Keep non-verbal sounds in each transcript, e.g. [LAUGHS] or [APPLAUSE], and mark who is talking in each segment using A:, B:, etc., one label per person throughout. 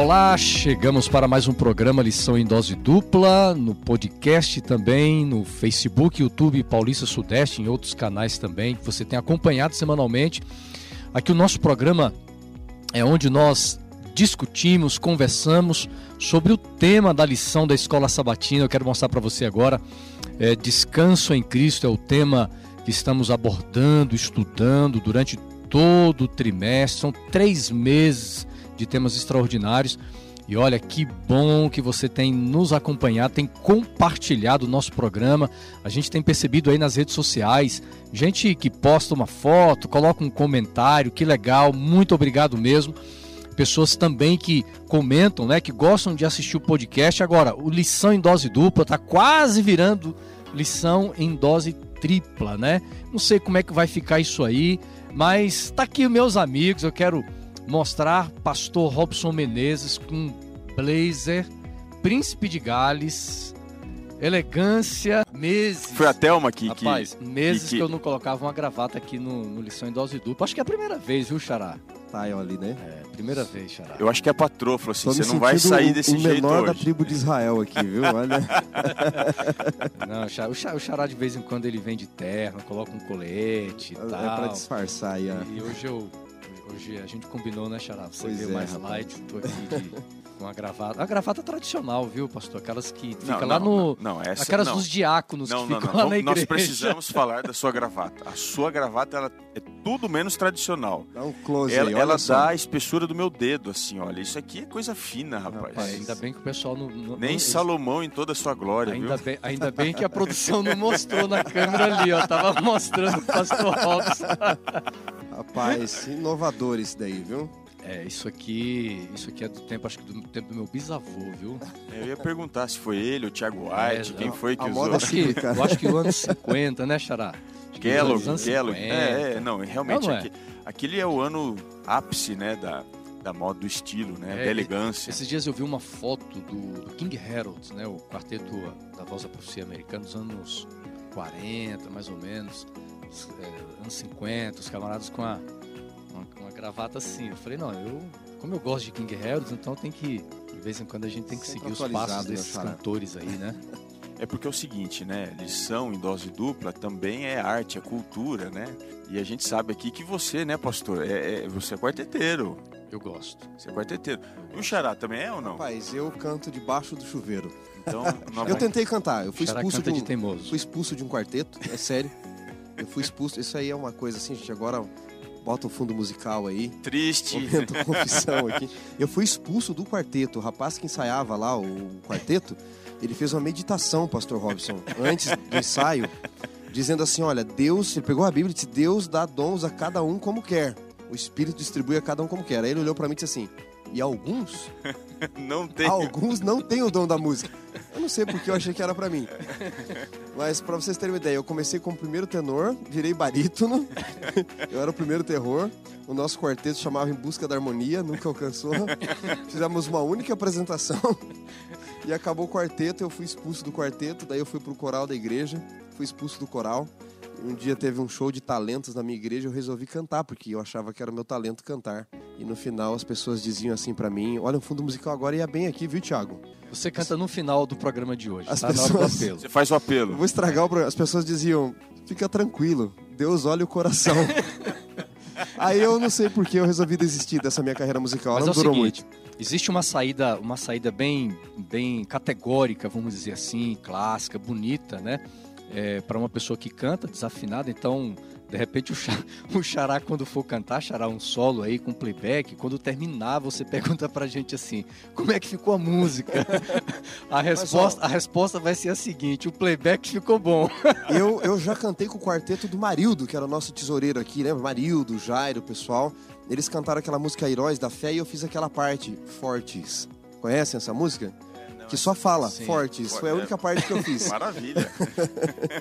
A: Olá, chegamos para mais um programa Lição em Dose Dupla, no podcast também, no Facebook, YouTube Paulista Sudeste, em outros canais também, que você tem acompanhado semanalmente. Aqui o nosso programa é onde nós discutimos, conversamos sobre o tema da lição da escola sabatina. Eu quero mostrar para você agora. É, Descanso em Cristo é o tema que estamos abordando, estudando durante todo o trimestre. São três meses de temas extraordinários. E olha que bom que você tem nos acompanhado, tem compartilhado o nosso programa. A gente tem percebido aí nas redes sociais, gente que posta uma foto, coloca um comentário, que legal, muito obrigado mesmo. Pessoas também que comentam, né, que gostam de assistir o podcast. Agora, o lição em dose dupla está quase virando lição em dose tripla, né? Não sei como é que vai ficar isso aí, mas tá aqui meus amigos, eu quero mostrar pastor Robson Menezes com blazer, príncipe de Gales, elegância, meses.
B: Foi a Thelma aqui
A: Rapaz,
B: que...
A: meses
B: que-
A: que, eu não colocava uma gravata aqui no, no Lição em Dose Dupla. Acho que é a primeira vez, viu, Xará?
C: Tá, eu ali, né?
A: É, primeira vez, Xará.
B: Eu acho que a patroa falou assim, você não vai sair
C: o-
B: desse
C: o
B: jeito
C: menor da
B: hoje.
C: tribo de Israel aqui, viu? Olha. [LAUGHS]
A: Não, o Xará, o Xará- o Xará de vez em quando ele vem de terno, coloca um colete e
C: É
A: tal.
C: pra disfarçar aí, ó.
A: E hoje eu. Hoje a gente combinou, né, Xará? Você
C: Pois
A: veio
C: é,
A: mais
C: rapaz.
A: light, tô aqui [LAUGHS] com a gravata. A gravata tradicional, viu, pastor? Aquelas que fica
B: Não,
A: lá
B: não,
A: no.
B: não, essa
A: aquelas
B: não.
A: dos diáconos
B: Não,
A: que
B: não,
A: ficam
B: não.
A: lá na igreja.
B: Nós precisamos [LAUGHS] falar da sua gravata. A sua gravata ela é tudo menos tradicional.
C: Dá um close
B: Ela,
C: aí,
B: ela dá a espessura do meu dedo, assim, olha. Isso aqui é coisa fina, rapaz.
A: Rapaz, ainda bem que o pessoal não. não
B: Nem
A: não-
B: Salomão em toda a sua glória,
A: Ainda
B: viu?
A: bem, ainda bem que a produção não mostrou na câmera ali, ó. Tava mostrando o pastor Robson. [LAUGHS]
C: Rapaz, inovador esse daí, viu?
A: É, isso aqui. Isso aqui é do tempo, acho que do tempo do meu bisavô, viu?
B: Eu ia perguntar se foi ele, o Thiago White,
A: É,
B: quem foi que
C: A
B: usou.
C: moda
A: Acho que, eu acho que o ano 50, né, Xará?
B: Kellogg, Kellogg.
A: 50.
B: É, é, não, realmente
A: Não, não é?
B: aqui- aquele é o ano ápice, né, da, da moda, do estilo, né,
A: É,
B: da elegância.
A: Esses dias eu vi uma foto do, do King Harold, né, o quarteto da voz da profecia americana dos anos 40, mais ou menos, os, é, anos 50, os camaradas com a, uma, uma gravata assim. Eu falei, não, eu, como eu gosto de King Harold, então tem que, de vez em quando a gente tem que
C: Sempre
A: seguir os passos
C: né,
A: desses cantores aí, né?
B: É porque é o seguinte, né? Lição em dose dupla também é arte, é cultura, né? E a gente sabe aqui que você, né, pastor, é, é- você é quarteteiro.
A: Eu gosto.
B: Você é quarteteiro. E o Xará também é ou não?
C: Rapaz, eu canto debaixo do chuveiro.
B: Então, [LAUGHS]
C: Eu tentei cantar, eu fui
A: Xará
C: expulso de
A: canta de
C: um,
A: teimoso.
C: fui expulso de um quarteto, é sério. Eu fui expulso, isso aí é uma coisa assim, gente, agora bota o fundo musical aí.
B: triste.
C: Momento confissão aqui. Eu fui expulso do quarteto. O rapaz que ensaiava lá o quarteto, ele fez uma meditação, pastor Robson, antes do ensaio, dizendo assim: olha, Deus, ele pegou a Bíblia e disse: Deus dá dons a cada um como quer. O Espírito distribui a cada um como quer. Aí ele olhou pra mim e disse assim: e alguns, [LAUGHS]
B: Não tem.
C: alguns não têm o dom da música. Eu não sei porque eu achei que era pra mim. Mas pra vocês terem uma ideia, eu comecei como primeiro tenor, virei barítono. Eu era o primeiro terror. O nosso quarteto chamava Em Busca da Harmonia, nunca alcançou. Fizemos uma única apresentação e acabou o quarteto. Eu fui expulso do quarteto, daí eu fui pro coral da igreja, fui expulso do coral. Um dia teve um show de talentos na minha igreja, eu resolvi cantar, porque eu achava que era o meu talento cantar. E no final as pessoas diziam assim pra mim: Olha, o fundo musical agora ia bem aqui, viu, Thiago?
A: Você canta no final do programa de hoje,
C: As
A: tá?
C: Pessoas-
A: apelo.
B: Você faz o
C: Eu
B: apelo.
C: vou estragar o programa. As pessoas diziam: Fica tranquilo, Deus olha o coração. [LAUGHS] Aí eu não sei por que eu resolvi desistir dessa minha carreira musical. Ela
A: Mas é
C: não
A: o
C: durou
A: seguinte,
C: muito.
A: existe uma saída, uma saída bem, bem categórica, vamos dizer assim, clássica, bonita, né? Para uma pessoa que canta desafinada, então de repente o, Xa- [LAUGHS] o Xará quando for cantar, Xará um solo aí com playback, quando terminar você pergunta pra gente assim, como é que ficou a música? [LAUGHS] a resposta, a resposta vai ser a seguinte, o playback ficou bom. [LAUGHS]
C: Eu, eu já cantei com o quarteto do Marildo, que era o nosso tesoureiro aqui, lembra? Marildo, Jairo, o pessoal. Eles cantaram aquela música Heróis da Fé e eu fiz aquela parte, Fortes. Conhecem essa música? Que só fala,
A: Sim.
C: Fortes. Foi a única parte que eu fiz. [LAUGHS]
B: Maravilha.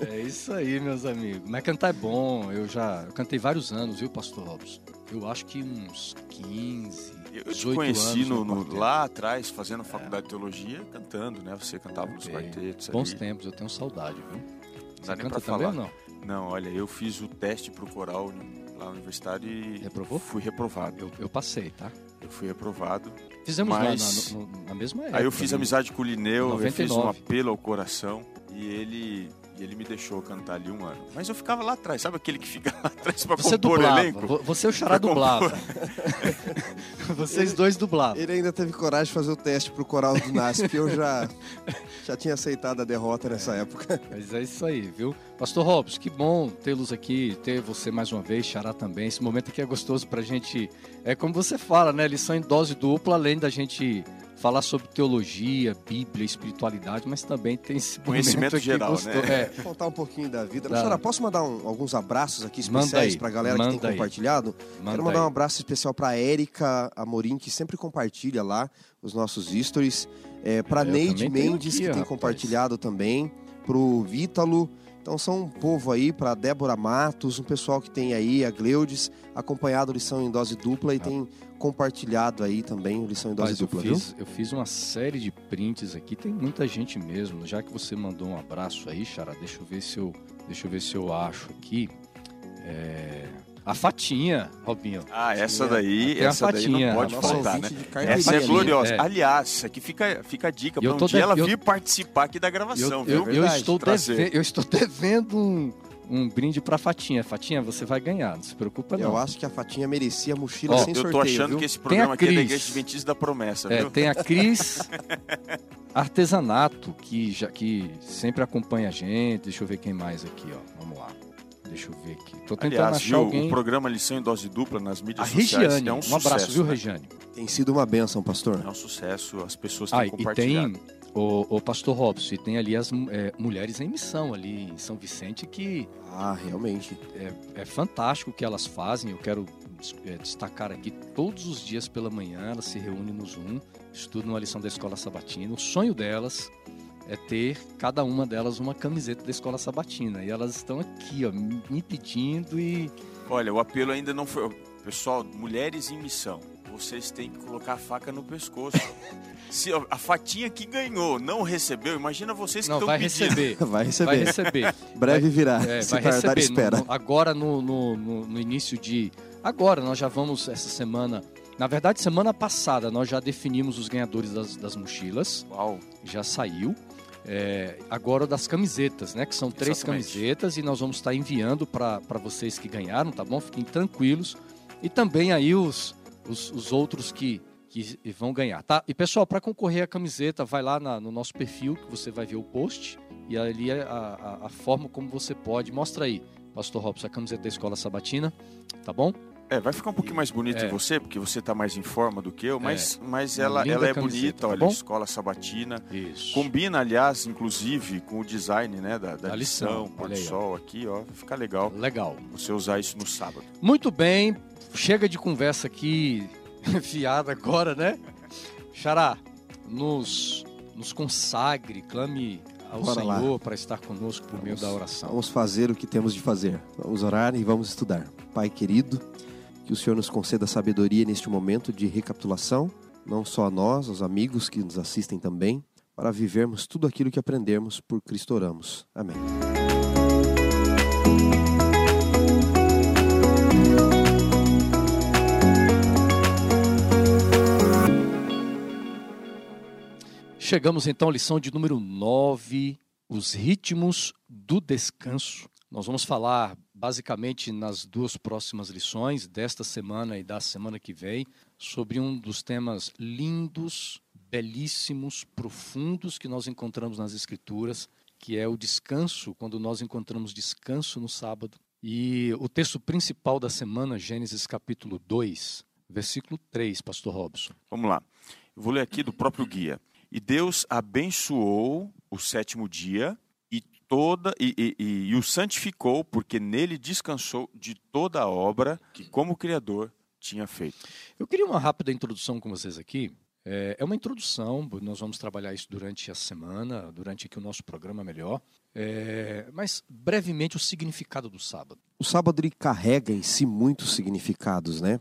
A: É isso aí, meus amigos. Mas cantar é bom. Eu já eu cantei vários anos, viu, Pastor Robson? Eu acho que uns 15,
B: Eu te
A: 18
B: conheci
A: anos
B: no, no- lá atrás, fazendo faculdade de teologia, cantando, né? Você cantava nos
A: É,
B: quartetos.
A: Bons
B: ali.
A: tempos, eu tenho saudade, viu?
B: Não
A: Você
B: dá nem
A: canta
B: pra
A: também
B: falar.
A: ou não?
B: Não, olha, eu fiz o teste pro coral lá na universidade e
A: Reprovou?
B: fui reprovado.
A: Eu, eu passei, tá?
B: Eu fui reprovado.
A: Fizemos
B: Mas-
A: lá na, no- na mesma época.
B: Aí eu fiz
A: né?
B: amizade com o Lineu, eu fiz um
A: 99.
B: apelo ao coração e ele, e ele me deixou cantar ali um ano. Mas eu ficava lá atrás, sabe aquele que fica [LAUGHS] lá atrás pra
A: Você
B: compor o
A: dublava.
B: elenco?
A: vo- Você e o Xará dublava. [LAUGHS] Vocês dois dublavam.
C: Ele ainda teve coragem de fazer o teste pro coral do NASP. Eu já, já tinha aceitado a derrota nessa época.
A: Mas é isso aí, viu? Pastor Robson, que bom tê-los aqui, ter você mais uma vez, Xará também. Esse momento aqui é gostoso pra gente. É como você fala, né? Lição em dose dupla, além da gente falar sobre teologia, Bíblia, espiritualidade, mas também tem esse
B: Conhecimento geral,
A: gostoso.
B: né?
A: É,
C: Contar um pouquinho da vida. Professora, posso mandar um- alguns abraços aqui especiais
A: aí,
C: pra galera que tem
A: aí.
C: compartilhado?
A: manda
C: Quero mandar
A: aí.
C: um abraço especial pra Érica Amorim, que sempre compartilha lá os nossos stories. É, pra
A: eu
C: Neide Mendes,
A: aqui,
C: que tem
A: rapaz.
C: compartilhado também. Pro Vítalo. Então são um povo aí, pra Débora Matos, um pessoal que tem aí, a Gleudes, acompanhado lição em dose dupla e
A: Ah.
C: tem compartilhado aí também o lição em dose
A: eu
C: dupla, viu?
A: fiz, eu fiz uma série de prints aqui, tem muita gente mesmo. Já que você mandou um abraço aí, Xará, deixa eu ver se eu, deixa eu, ver se eu acho aqui. É, A Fatinha, Robinho.
B: Ah, essa daí,
A: tem a
B: essa daí
A: fatinha.
B: não pode faltar, né? Essa é gloriosa.
A: É.
B: Aliás, isso aqui fica, fica a dica
A: eu
B: para um dia
A: de-
B: ela
A: eu-
B: vir participar aqui da gravação,
A: Eu,
B: viu?
A: eu- eu
C: Verdade,
A: estou deve- eu estou devendo um, um brinde pra Fatinha. Fatinha, você vai ganhar, não se preocupa não.
C: Eu acho que a Fatinha merecia a mochila
A: Ó,
C: sem
B: Eu
C: sorteio,
B: tô achando
C: viu?
B: que esse
A: Tem
B: programa
A: a
B: aqui é da. Igreja Adventista da Promessa,
A: É,
B: viu?
A: tem a [LAUGHS] Cris Artesanato, que, já, que sempre acompanha a gente. Deixa eu ver quem mais aqui, ó. Vamos lá. Deixa eu ver aqui. Tô tentando
B: Aliás,
A: achar
B: viu,
A: alguém.
B: o programa Lição em Dose Dupla nas
A: A
B: mídias sociais
A: Regiane.
B: é um
A: um,
B: sucesso.
A: abraço, viu,
B: né?
A: Regiane?
C: Tem sido uma benção, pastor.
B: É um sucesso, as pessoas têm
A: Ah, e
B: compartilhado.
A: tem o, o Pastor Robson, e tem ali as é, mulheres em missão ali em São Vicente que
C: Ah, realmente.
A: é fantástico o que elas fazem. Eu quero é, destacar aqui todos os dias pela manhã elas se reúnem no Zoom, estudam uma lição da Escola Sabatina. O sonho delas é ter cada uma delas uma camiseta da Escola Sabatina e elas estão aqui, ó, me pedindo e
B: Olha, o apelo ainda não foi. Pessoal, mulheres em missão, vocês têm que colocar a faca no pescoço. [LAUGHS] Se a fatinha que ganhou não recebeu, imagina vocês que
A: não
B: estão
A: vai
B: pedindo.
A: receber. [LAUGHS]
C: Vai receber.
A: Vai receber.
C: Breve virá.
A: É,
C: Se
A: vai
C: tardar,
A: receber.
C: espera.
A: No- no- agora, no, no, no- no início de. Agora, nós já vamos, essa semana. Na verdade, semana passada, nós já definimos os ganhadores das, das mochilas.
B: Uau,
A: Já saiu. É, agora das camisetas, né? Que são três
B: Exatamente.
A: camisetas e nós vamos estar enviando para vocês que ganharam, tá bom? Fiquem tranquilos. E também aí os, os, os outros que, que vão ganhar, tá? E pessoal, para concorrer à camiseta, vai lá na- no nosso perfil que você vai ver o post e ali é a, a, a forma como você pode. Mostra aí, Pastor Robson, a camiseta da Escola Sabatina, tá bom?
B: É, vai ficar um pouquinho mais bonito
A: É.
B: em você, porque você tá mais em forma do que eu, mas, mas
A: Uma
B: ela, ela é
A: camiseta,
B: bonita,
A: tá
B: olha,
A: bom?
B: escola sabatina.
A: Isso.
B: Combina, aliás, inclusive, com o design né, da, da
A: Da lição,
B: lição, pôr do sol aqui, ó. Vai ficar legal
A: Legal.
B: você usar isso no sábado.
A: Muito bem, chega de conversa aqui [LAUGHS] fiada agora, né? Xará, nos, nos consagre, clame ao
C: Bora.
A: Senhor para estar conosco por meio da oração.
C: Vamos fazer o que temos de fazer. Vamos orar e vamos estudar. Pai querido, que o Senhor nos conceda sabedoria neste momento de recapitulação, não só a nós, aos amigos que nos assistem também, para vivermos tudo aquilo que aprendemos por Cristo oramos. Amém.
A: Chegamos então à lição de número 9, os ritmos do descanso. Nós vamos falar basicamente nas duas próximas lições, desta semana e da semana que vem, sobre um dos temas lindos, belíssimos, profundos que nós encontramos nas Escrituras, que é o descanso, quando nós encontramos descanso no sábado. E o texto principal da semana, Gênesis capítulo 2, versículo 3, pastor Robson.
B: Vamos lá. Vou ler aqui do próprio guia. E Deus abençoou o sétimo dia e toda e, e- e- e o santificou, porque nele descansou de toda a obra que, como Criador, tinha feito.
A: Eu queria uma rápida introdução com vocês aqui. É é uma introdução, nós vamos trabalhar isso durante a semana, durante aqui o nosso programa melhor. É, mas, brevemente, o significado do sábado.
C: O sábado ele carrega em si muitos significados, né?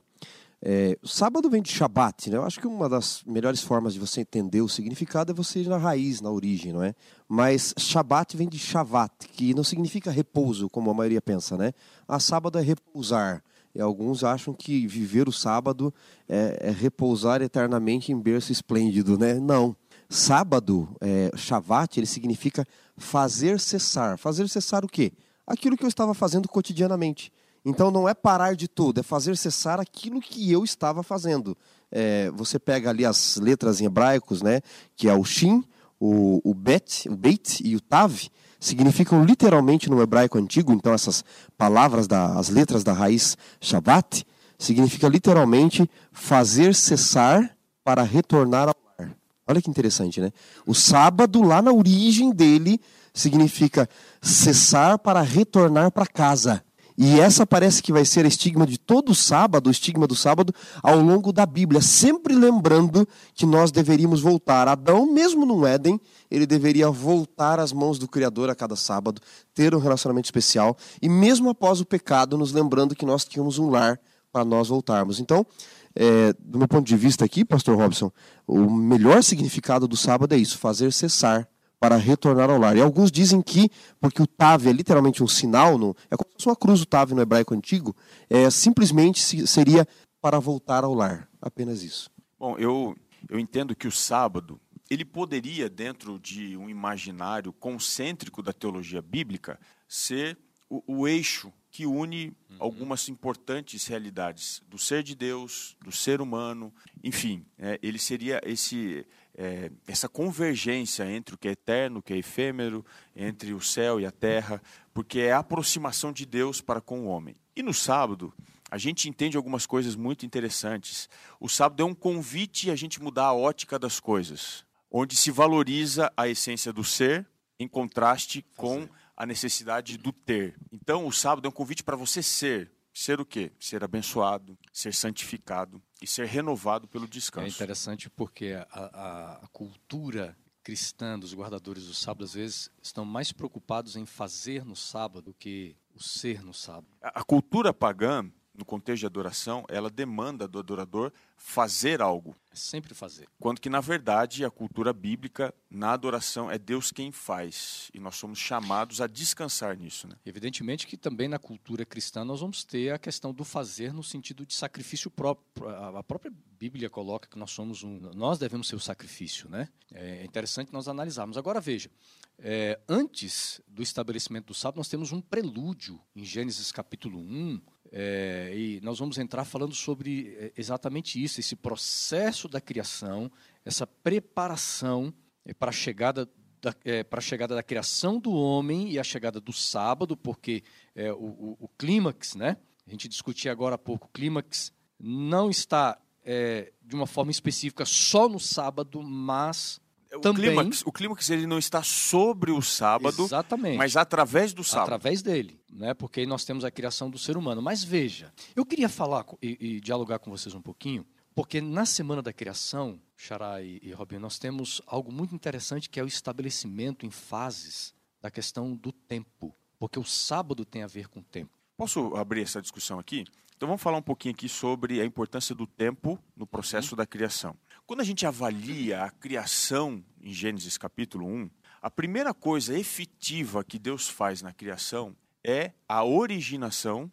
C: É, sábado vem de Shabat, né? Eu acho que uma das melhores formas de você entender o significado é você ir na raiz, na origem, não é? Mas Shabat vem de Shavat, que não significa repouso, como a maioria pensa, né? Ah, sábado é repousar. E alguns acham que viver o sábado é, é repousar eternamente em berço esplêndido, né? Não. Sábado, é, Shavat, ele significa fazer cessar. Fazer cessar o quê? Aquilo que eu estava fazendo cotidianamente. Então não é parar de tudo, é fazer cessar aquilo que eu estava fazendo. É, você pega ali as letras em hebraicos, né? Que é o Shin, o, o Bet, o Beit e o Tav, significam literalmente no hebraico antigo, então essas palavras, da, as letras da raiz Shabbat, significa literalmente fazer cessar para retornar ao lar. Olha que interessante, né? O sábado, lá na origem dele, significa cessar para retornar para casa. E essa parece que vai ser a estigma de todo sábado, o estigma do sábado, ao longo da Bíblia, sempre lembrando que nós deveríamos voltar. Adão, mesmo no Éden, ele deveria voltar às mãos do Criador a cada sábado, ter um relacionamento especial, e mesmo após o pecado, nos lembrando que nós tínhamos um lar para nós voltarmos. Então, é, do meu ponto de vista aqui, Pastor Robson, o melhor significado do sábado é isso, fazer cessar para retornar ao lar. E alguns dizem que, porque o Tav é literalmente um sinal, no, é como se fosse uma cruz o Tav no hebraico antigo, é, simplesmente seria para voltar ao lar. Apenas isso.
B: Bom, eu, eu entendo que o sábado, ele poderia, dentro de um imaginário concêntrico da teologia bíblica, ser o, o eixo que une uhum. algumas importantes realidades do ser de Deus, do ser humano, enfim, é, ele seria esse é, essa convergência entre o que é eterno, o que é efêmero, entre o céu e a terra, porque é a aproximação de Deus para com o homem. E no sábado, a gente entende algumas coisas muito interessantes. O sábado é um convite a gente mudar a ótica das coisas, onde se valoriza a essência do ser em contraste com a necessidade do ter. Então, o sábado é um convite para você ser, Ser o quê? Ser abençoado, ser santificado e ser renovado pelo descanso.
A: É interessante porque a, a, cultura cristã dos guardadores do sábado, às vezes, estão mais preocupados em fazer no sábado do que o ser no sábado.
B: A cultura pagã no contexto de adoração, ela demanda do adorador fazer algo.
A: É sempre fazer.
B: Quando que, na verdade, a cultura bíblica, na adoração, é Deus quem faz. E nós somos chamados a descansar nisso. Né?
A: Evidentemente que também na cultura cristã nós vamos ter a questão do fazer no sentido de sacrifício próprio. A própria Bíblia coloca que nós somos um. Nós devemos ser o sacrifício. Né? É interessante nós analisarmos. Agora veja. É, antes do estabelecimento do sábado, nós temos um prelúdio em Gênesis capítulo 1, é, e nós vamos entrar falando sobre é, exatamente isso, esse processo da criação, essa preparação é, para a chegada da, é, para a chegada da criação do homem e a chegada do sábado, porque é, o, o, o, clímax, né? A gente discutia agora há pouco, o clímax não está é, de uma forma específica só no sábado, mas
B: o também, clímax, o clímax ele não está sobre o sábado,
A: exatamente,
B: mas através do sábado.
A: Através dele, né? Porque aí nós temos a criação do ser humano. Mas veja, eu queria falar e, e dialogar com vocês um pouquinho, porque na semana da criação, Xará e, e Robin, nós temos algo muito interessante que é o estabelecimento em fases da questão do tempo, porque o sábado tem a ver com o tempo.
B: Posso abrir essa discussão aqui? Então vamos falar um pouquinho aqui sobre a importância do tempo no processo da criação. Quando a gente avalia a criação em Gênesis capítulo 1, a primeira coisa efetiva que Deus faz na criação é a originação.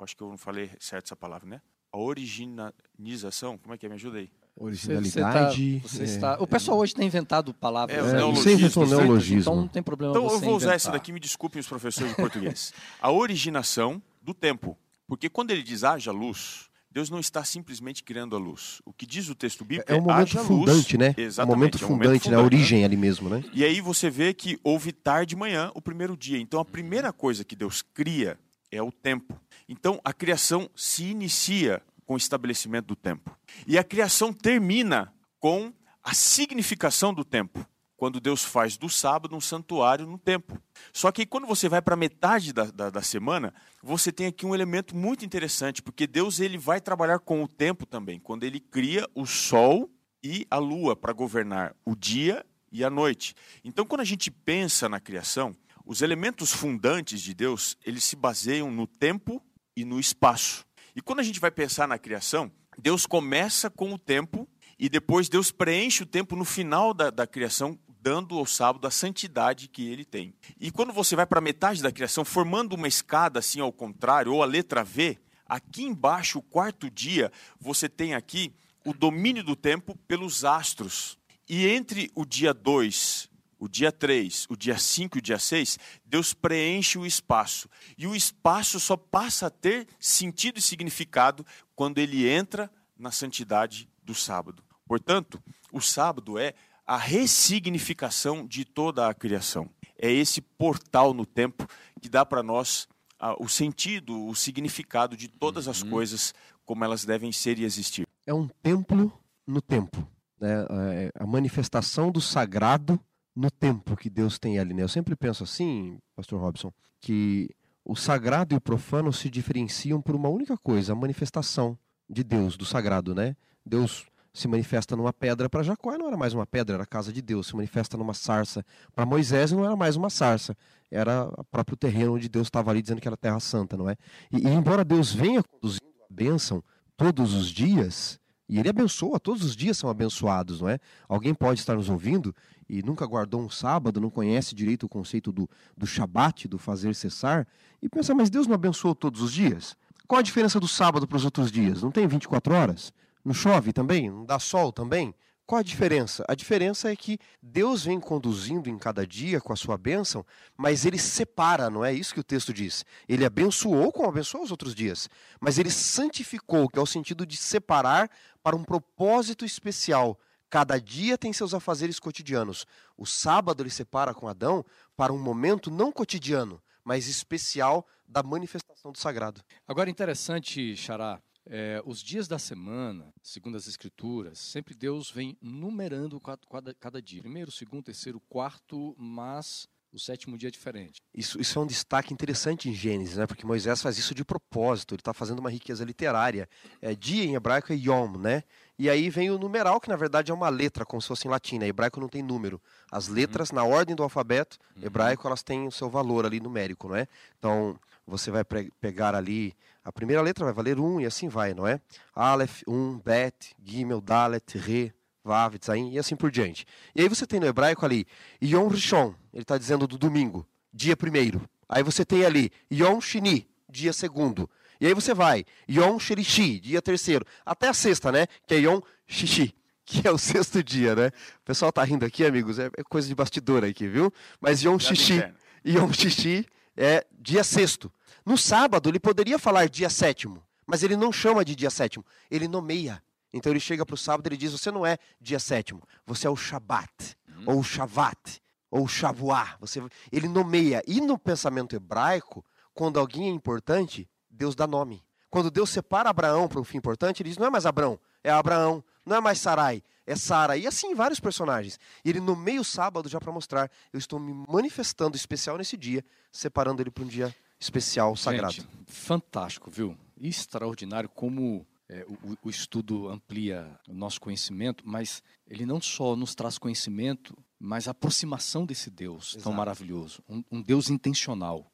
B: Acho que eu não falei certo essa palavra, né? A originalização. Como é que é? Me ajuda aí.
C: Originalidade.
A: Você, você tá, você está, o pessoal hoje tem inventado palavras.
B: É,
C: é, você inventou neologismo.
A: Então não tem problema
B: Então eu vou usar
A: inventar.
B: essa daqui, me desculpem os professores de português. A originação do tempo. Porque quando ele diz haja luz, Deus não está simplesmente criando a luz. O que diz o texto bíblico
C: é, é um momento fundante,
B: luz.
C: né?
B: Exatamente,
C: é um momento fundante, é um momento né? A origem ali mesmo, né?
B: E aí você vê que houve tarde de manhã, o primeiro dia. Então a primeira coisa que Deus cria é o tempo. Então a criação se inicia com o estabelecimento do tempo. E a criação termina com a significação do tempo quando Deus faz do sábado um santuário no templo. Só que quando você vai para metade da, da, da, semana, você tem aqui um elemento muito interessante, porque Deus ele vai trabalhar com o tempo também, quando ele cria o sol e a lua para governar o dia e a noite. Então, quando a gente pensa na criação, os elementos fundantes de Deus, eles se baseiam no tempo e no espaço. E quando a gente vai pensar na criação, Deus começa com o tempo e depois Deus preenche o tempo no final da, da criação dando ao sábado a santidade que ele tem. E quando você vai para a metade da criação, formando uma escada assim ao contrário, ou a letra V, Aqui embaixo, o quarto dia, você tem aqui o domínio do tempo pelos astros. E entre o dia 2, o dia 3, o dia 5 e o dia 6, Deus preenche o espaço. E o espaço só passa a ter sentido e significado quando ele entra na santidade do sábado. Portanto, o sábado é a ressignificação de toda a criação. É esse portal no tempo que dá para nós ah, o sentido, o significado de todas as uhum. coisas como elas devem ser e existir.
C: É um templo no tempo. Né? É a manifestação do sagrado no tempo que Deus tem ali. Né? Eu sempre penso assim, Pastor Robson, que o sagrado e o profano se diferenciam por uma única coisa, a manifestação de Deus, do sagrado, né? Deus se manifesta numa pedra para Jacó e não era mais uma pedra, era a casa de Deus. Se manifesta numa sarça para Moisés não era mais uma sarça, era o próprio terreno onde Deus estava ali dizendo que era terra santa, não é? E, e embora Deus venha conduzindo a bênção todos os dias, e ele abençoa, todos os dias são abençoados, não é? Alguém pode estar nos ouvindo e nunca guardou um sábado, não conhece direito o conceito do, do Shabat, do fazer cessar, e pensa, mas Deus não abençoou todos os dias? Qual a diferença do sábado para os outros dias? Não tem 24 horas? Não chove também? Não dá sol também? Qual a diferença? A diferença é que Deus vem conduzindo em cada dia com a sua bênção, mas ele separa, não é isso que o texto diz. Ele abençoou como abençoou os outros dias, mas ele santificou, que é o sentido de separar para um propósito especial. Cada dia tem seus afazeres cotidianos. O sábado ele separa com Adão para um momento não cotidiano, mas especial da manifestação do sagrado.
A: Agora interessante, Xará, é, os dias da semana, segundo as Escrituras, sempre Deus vem numerando cada, cada dia. Primeiro, segundo, terceiro, quarto, mas o sétimo dia é diferente.
C: Isso, isso é um destaque interessante em Gênesis, né? porque Moisés faz isso de propósito, ele está fazendo uma riqueza literária. É, dia em hebraico é yom, né? E aí vem o numeral, que na verdade é uma letra, como se fosse em latim. Né? Hebraico não tem número. As letras, uhum. na ordem do alfabeto uhum. hebraico, elas têm o seu valor ali numérico, não é? Então, você vai pegar ali a primeira letra vai valer 1 um, e assim vai, não é? Aleph, 1, um, Bet, Gimel, Dalet, Re, Vav, Tzain e assim por diante. E aí você tem no hebraico ali Yom Rishon, ele está dizendo do domingo, dia primeiro. Aí você tem ali Yom Shini, dia segundo. E aí você vai Yom Shirishi, dia terceiro. Até a sexta, né? Que é Yom Shishi [LAUGHS] que é o sexto dia, né? O pessoal tá rindo aqui, amigos, é, é coisa de bastidor aqui, viu? Mas Yom Shishi, Yom Shishi é dia sexto. No sábado, ele poderia falar dia sétimo, mas ele não chama de dia sétimo, ele nomeia. Então ele chega para o sábado e ele diz: Você não é dia sétimo, você é o Shabat, uhum. ou o Shavat, ou o Shavuá. Você... Ele nomeia. E no pensamento hebraico, quando alguém é importante, Deus dá nome. Quando Deus separa Abraão para um fim importante, ele diz: Não é mais Abraão, é Abraão. Não é mais Sarai, é Sara. E assim vários personagens. E ele nomeia o sábado já para mostrar: Eu estou me manifestando especial nesse dia, separando ele para um dia especial, sagrado. Gente,
A: fantástico, viu? Extraordinário como é, o, o, estudo amplia o nosso conhecimento, mas ele não só nos traz conhecimento, mas a aproximação desse Deus Exato. tão maravilhoso, um, um Deus intencional.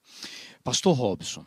A: Pastor Robson,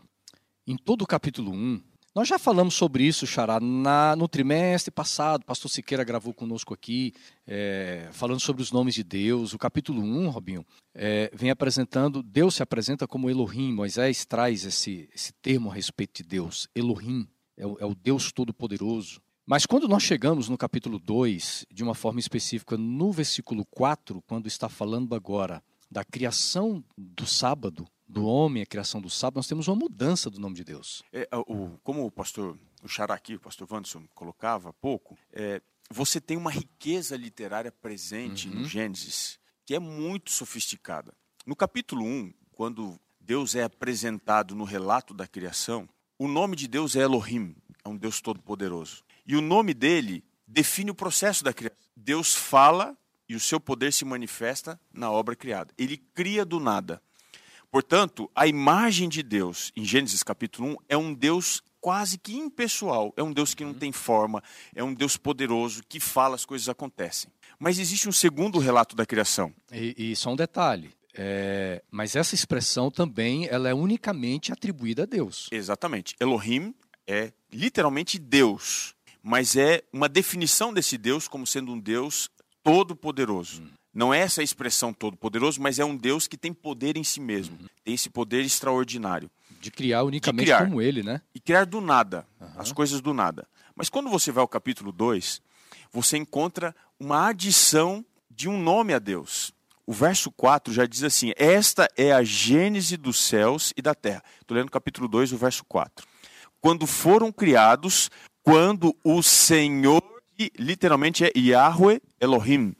A: em todo o capítulo 1, nós já falamos sobre isso, Xará, na, no trimestre passado. Pastor Siqueira gravou conosco aqui, é, falando sobre os nomes de Deus. O capítulo 1, Robinho, é, vem apresentando, Deus se apresenta como Elohim. Moisés traz esse, esse termo a respeito de Deus. Elohim é o, é o Deus Todo-Poderoso. Mas quando nós chegamos no capítulo 2, de uma forma específica, no versículo 4, quando está falando agora da criação do sábado, do homem, a criação do sábado, nós temos uma mudança do nome de Deus.
B: É, o, como o pastor, o Charaqui, o pastor Wanderson colocava há pouco, é, você tem uma riqueza literária presente uhum. no Gênesis que é muito sofisticada. No capítulo 1, quando Deus é apresentado no relato da criação, o nome de Deus é Elohim, é um Deus todo-poderoso. E o nome dele define o processo da criação. Deus fala e o seu poder se manifesta na obra criada. Ele cria do nada. Portanto, a imagem de Deus em Gênesis capítulo 1 é um Deus quase que impessoal, é um Deus que não uhum. tem forma, é um Deus poderoso que fala, as coisas acontecem. Mas existe um segundo relato da criação.
A: E, e só um detalhe. É, mas essa expressão também ela é unicamente atribuída a Deus.
B: Exatamente. Elohim é literalmente Deus, mas é uma definição desse Deus como sendo um Deus todo-poderoso. Hum. Não é essa expressão todo-poderoso, mas é um Deus que tem poder em si mesmo. Uhum. Tem esse poder extraordinário.
A: De criar unicamente
B: criar.
A: como ele, né?
B: E criar do nada,
A: Aham.
B: as coisas do nada. Mas quando você vai ao capítulo 2, você encontra uma adição de um nome a Deus. O verso 4 já diz assim: Esta é a gênese dos céus e da terra. Estou lendo o capítulo 2, o verso 4. Quando foram criados, quando o Senhor, que literalmente é Yahweh Elohim.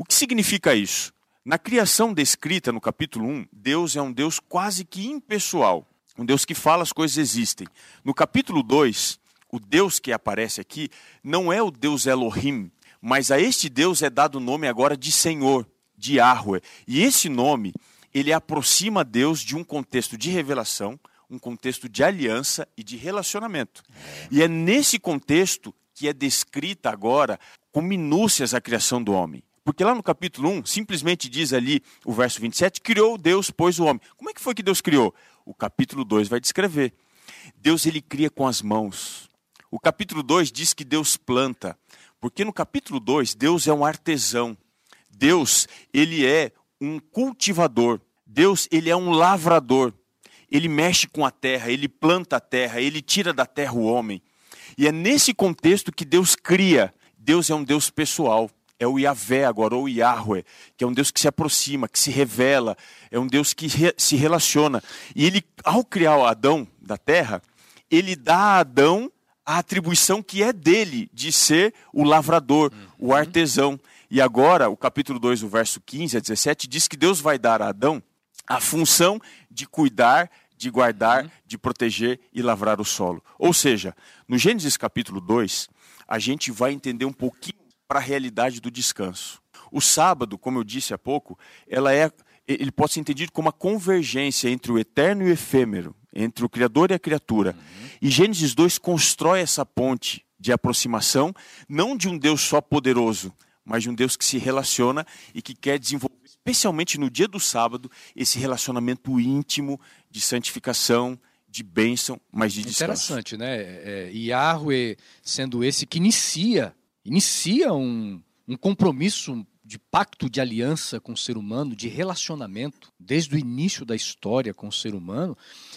B: O que significa isso? Na criação descrita no capítulo 1, Deus é um Deus quase que impessoal. Um Deus que fala as coisas existem. No capítulo 2, o Deus que aparece aqui não é o Deus Elohim, mas a este Deus é dado o nome agora de Senhor, de Yahweh. E esse nome, ele aproxima Deus de um contexto de revelação, um contexto de aliança e de relacionamento. E é nesse contexto que é descrita agora com minúcias a criação do homem. Porque lá no capítulo 1, simplesmente diz ali o verso 27, criou Deus, pois o homem. Como é que foi que Deus criou? O capítulo 2 vai descrever. Deus ele cria com as mãos. O capítulo 2 diz que Deus planta, porque no capítulo 2 Deus é um artesão. Deus, ele é um cultivador. Deus, ele é um lavrador. Ele mexe com a terra, ele planta a terra, ele tira da terra o homem. E é nesse contexto que Deus cria. Deus é um Deus pessoal. É o Yahvé agora, ou Yahweh, que é um Deus que se aproxima, que se revela, é um Deus que re se relaciona. E ele, ao criar o Adão da terra, ele dá a Adão a atribuição que é dele, de ser o lavrador, o artesão. E agora, o capítulo 2, o verso 15 a 17, diz que Deus vai dar a Adão a função de cuidar, de guardar, de proteger e lavrar o solo. Ou seja, no Gênesis capítulo 2, a gente vai entender um pouquinho para a realidade do descanso. O sábado, como eu disse há pouco, ela é, ele pode ser entendido como uma convergência entre o eterno e o efêmero, entre o Criador e a criatura. E Gênesis 2 constrói essa ponte de aproximação, não de um Deus só poderoso, mas de um Deus que se relaciona e que quer desenvolver, especialmente no dia do sábado, esse relacionamento íntimo de santificação, de bênção, mas de descanso.
A: Interessante, né? É, Yahweh sendo esse que inicia, inicia um, um compromisso de pacto de aliança com o ser humano, de relacionamento, desde o início da história com o ser humano,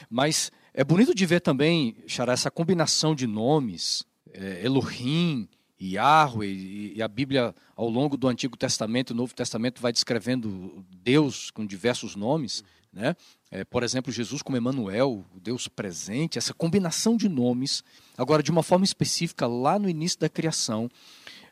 A: mas é bonito de ver também, Xará, essa combinação de nomes, é, Elohim, Yahweh, e, a Bíblia, ao longo do Antigo Testamento e Novo Testamento, vai descrevendo Deus com diversos nomes, né? É, por exemplo, Jesus como Emanuel, o Deus presente, essa combinação de nomes, agora de uma forma específica, lá no início da criação,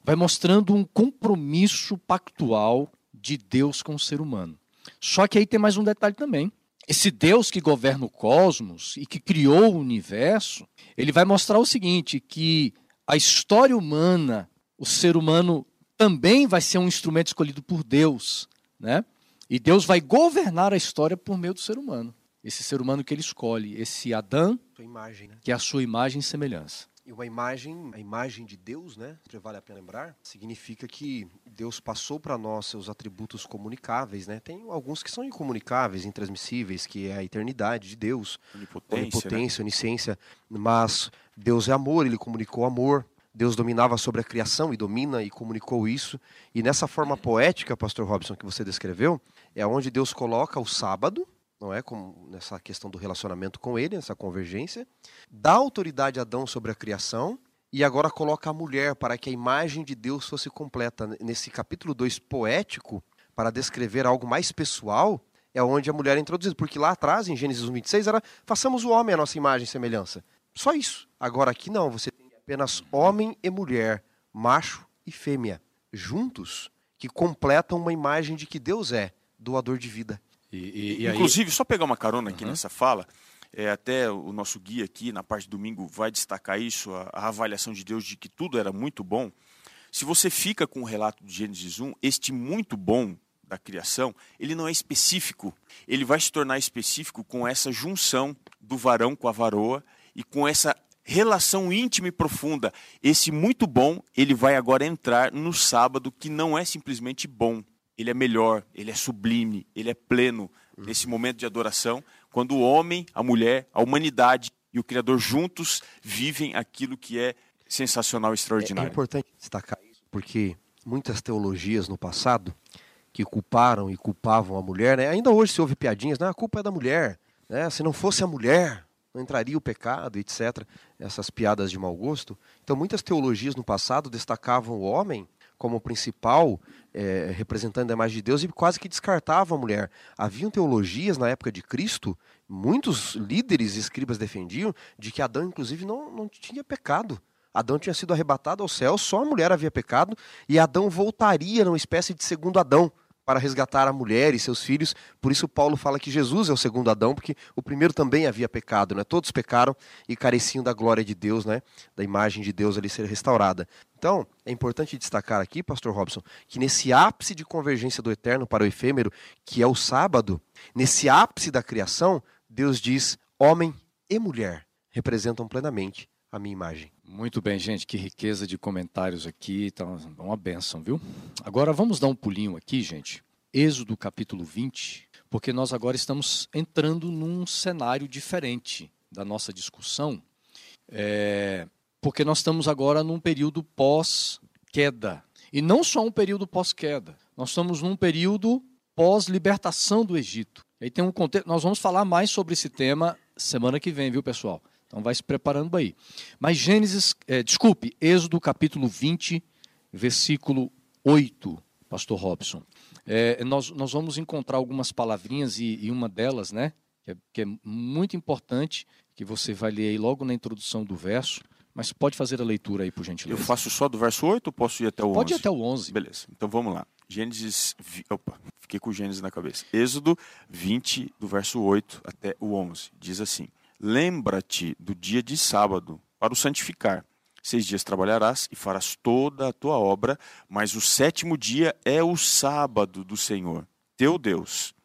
A: vai mostrando um compromisso pactual de Deus com o ser humano. Só que aí tem mais um detalhe também. Esse Deus que governa o cosmos e que criou o universo, ele vai mostrar o seguinte, que a história humana, o ser humano também vai ser um instrumento escolhido por Deus, né? E Deus vai governar a história por meio do ser humano. Esse ser humano que ele escolhe, esse Adão,
C: imagem, né?
A: que é a sua imagem e semelhança.
C: E uma imagem, a imagem de Deus, né? Que vale a pena lembrar, significa que Deus passou para nós seus atributos comunicáveis, né? Tem alguns que são incomunicáveis, intransmissíveis, que é a eternidade de Deus,
B: Onipotência, né?
C: onisciência, mas Deus é amor, ele comunicou amor. Deus dominava sobre a criação e domina e comunicou isso. E nessa forma poética, pastor Robson, que você descreveu, é onde Deus coloca o sábado, não é como nessa questão do relacionamento com ele, nessa convergência, dá autoridade a Adão sobre a criação e agora coloca a mulher para que a imagem de Deus fosse completa. Nesse capítulo 2 poético, para descrever algo mais pessoal, é onde a mulher é introduzida, porque lá atrás, em Gênesis 1, 26, era façamos o homem a nossa imagem e semelhança. Só isso. Agora aqui não, você tem apenas homem e mulher, macho e fêmea, juntos, que completam uma imagem de que Deus é doador de vida.
A: E, e- e aí-
B: Inclusive, só pegar uma carona aqui nessa fala, é, até o nosso guia aqui na parte do domingo vai destacar isso, a, a avaliação de Deus de que tudo era muito bom. Se você fica com o relato de Gênesis 1, este muito bom da criação, ele não é específico. Ele vai se tornar específico com essa junção do varão com a varoa e com essa relação íntima e profunda. Esse muito bom, ele vai agora entrar no sábado que não é simplesmente bom, ele é melhor, ele é sublime, ele é pleno nesse momento de adoração, quando o homem, a mulher, a humanidade e o Criador juntos vivem aquilo que é sensacional e
C: É, é
B: extraordinário.
C: importante destacar isso, porque muitas teologias no passado que culparam e culpavam a mulher, né? ainda hoje se ouve piadinhas, né? a culpa é da mulher. Né? Se não fosse a mulher, não entraria o pecado, etc. Essas piadas de mau gosto. Então, muitas teologias no passado destacavam o homem como principal é, representante da imagem de Deus e quase que descartavam a mulher. Haviam teologias na época de Cristo, muitos líderes e escribas defendiam, de que Adão, inclusive, não, não tinha pecado. Adão tinha sido arrebatado ao céu, só a mulher havia pecado, e Adão voltaria numa espécie de segundo Adão para resgatar a mulher e seus filhos. Por isso Paulo fala que Jesus é o segundo Adão, porque o primeiro também havia pecado, né? Todos pecaram e careciam da glória de Deus, né? Da imagem de Deus ali ser restaurada. Então, é importante destacar aqui, pastor Robson, que nesse ápice de convergência do eterno para o efêmero, que é o sábado, nesse ápice da criação, Deus diz: homem e mulher representam plenamente a minha imagem.
A: Muito bem, gente, que riqueza de comentários aqui, tá uma benção, viu? Agora vamos dar um pulinho aqui, gente. Êxodo capítulo 20, porque nós agora estamos entrando num cenário diferente da nossa discussão, é, porque nós estamos agora num período pós-queda. E não só um período pós-queda, nós estamos num período pós-libertação do Egito. Aí tem um contexto, nós vamos falar mais sobre esse tema semana que vem, viu, pessoal? Então vai se preparando aí. Mas Gênesis, é, desculpe, Êxodo capítulo 20, versículo 8, pastor Robson. É, nós, nós vamos encontrar algumas palavrinhas e, e uma delas, né, que é, que é, muito importante, que você vai ler aí logo na introdução do verso, mas pode fazer a leitura aí, por gentileza.
B: Eu faço só do verso 8 ou posso ir até o 11?
A: Pode ir até o 11.
B: Beleza, então vamos lá. Gênesis, opa, fiquei com Gênesis na cabeça. Êxodo 20, do verso 8 até o 11, diz assim... Lembra-te do dia de sábado para o santificar. Seis dias trabalharás e farás toda a tua obra, mas o sétimo dia é o sábado do Senhor, teu Deus.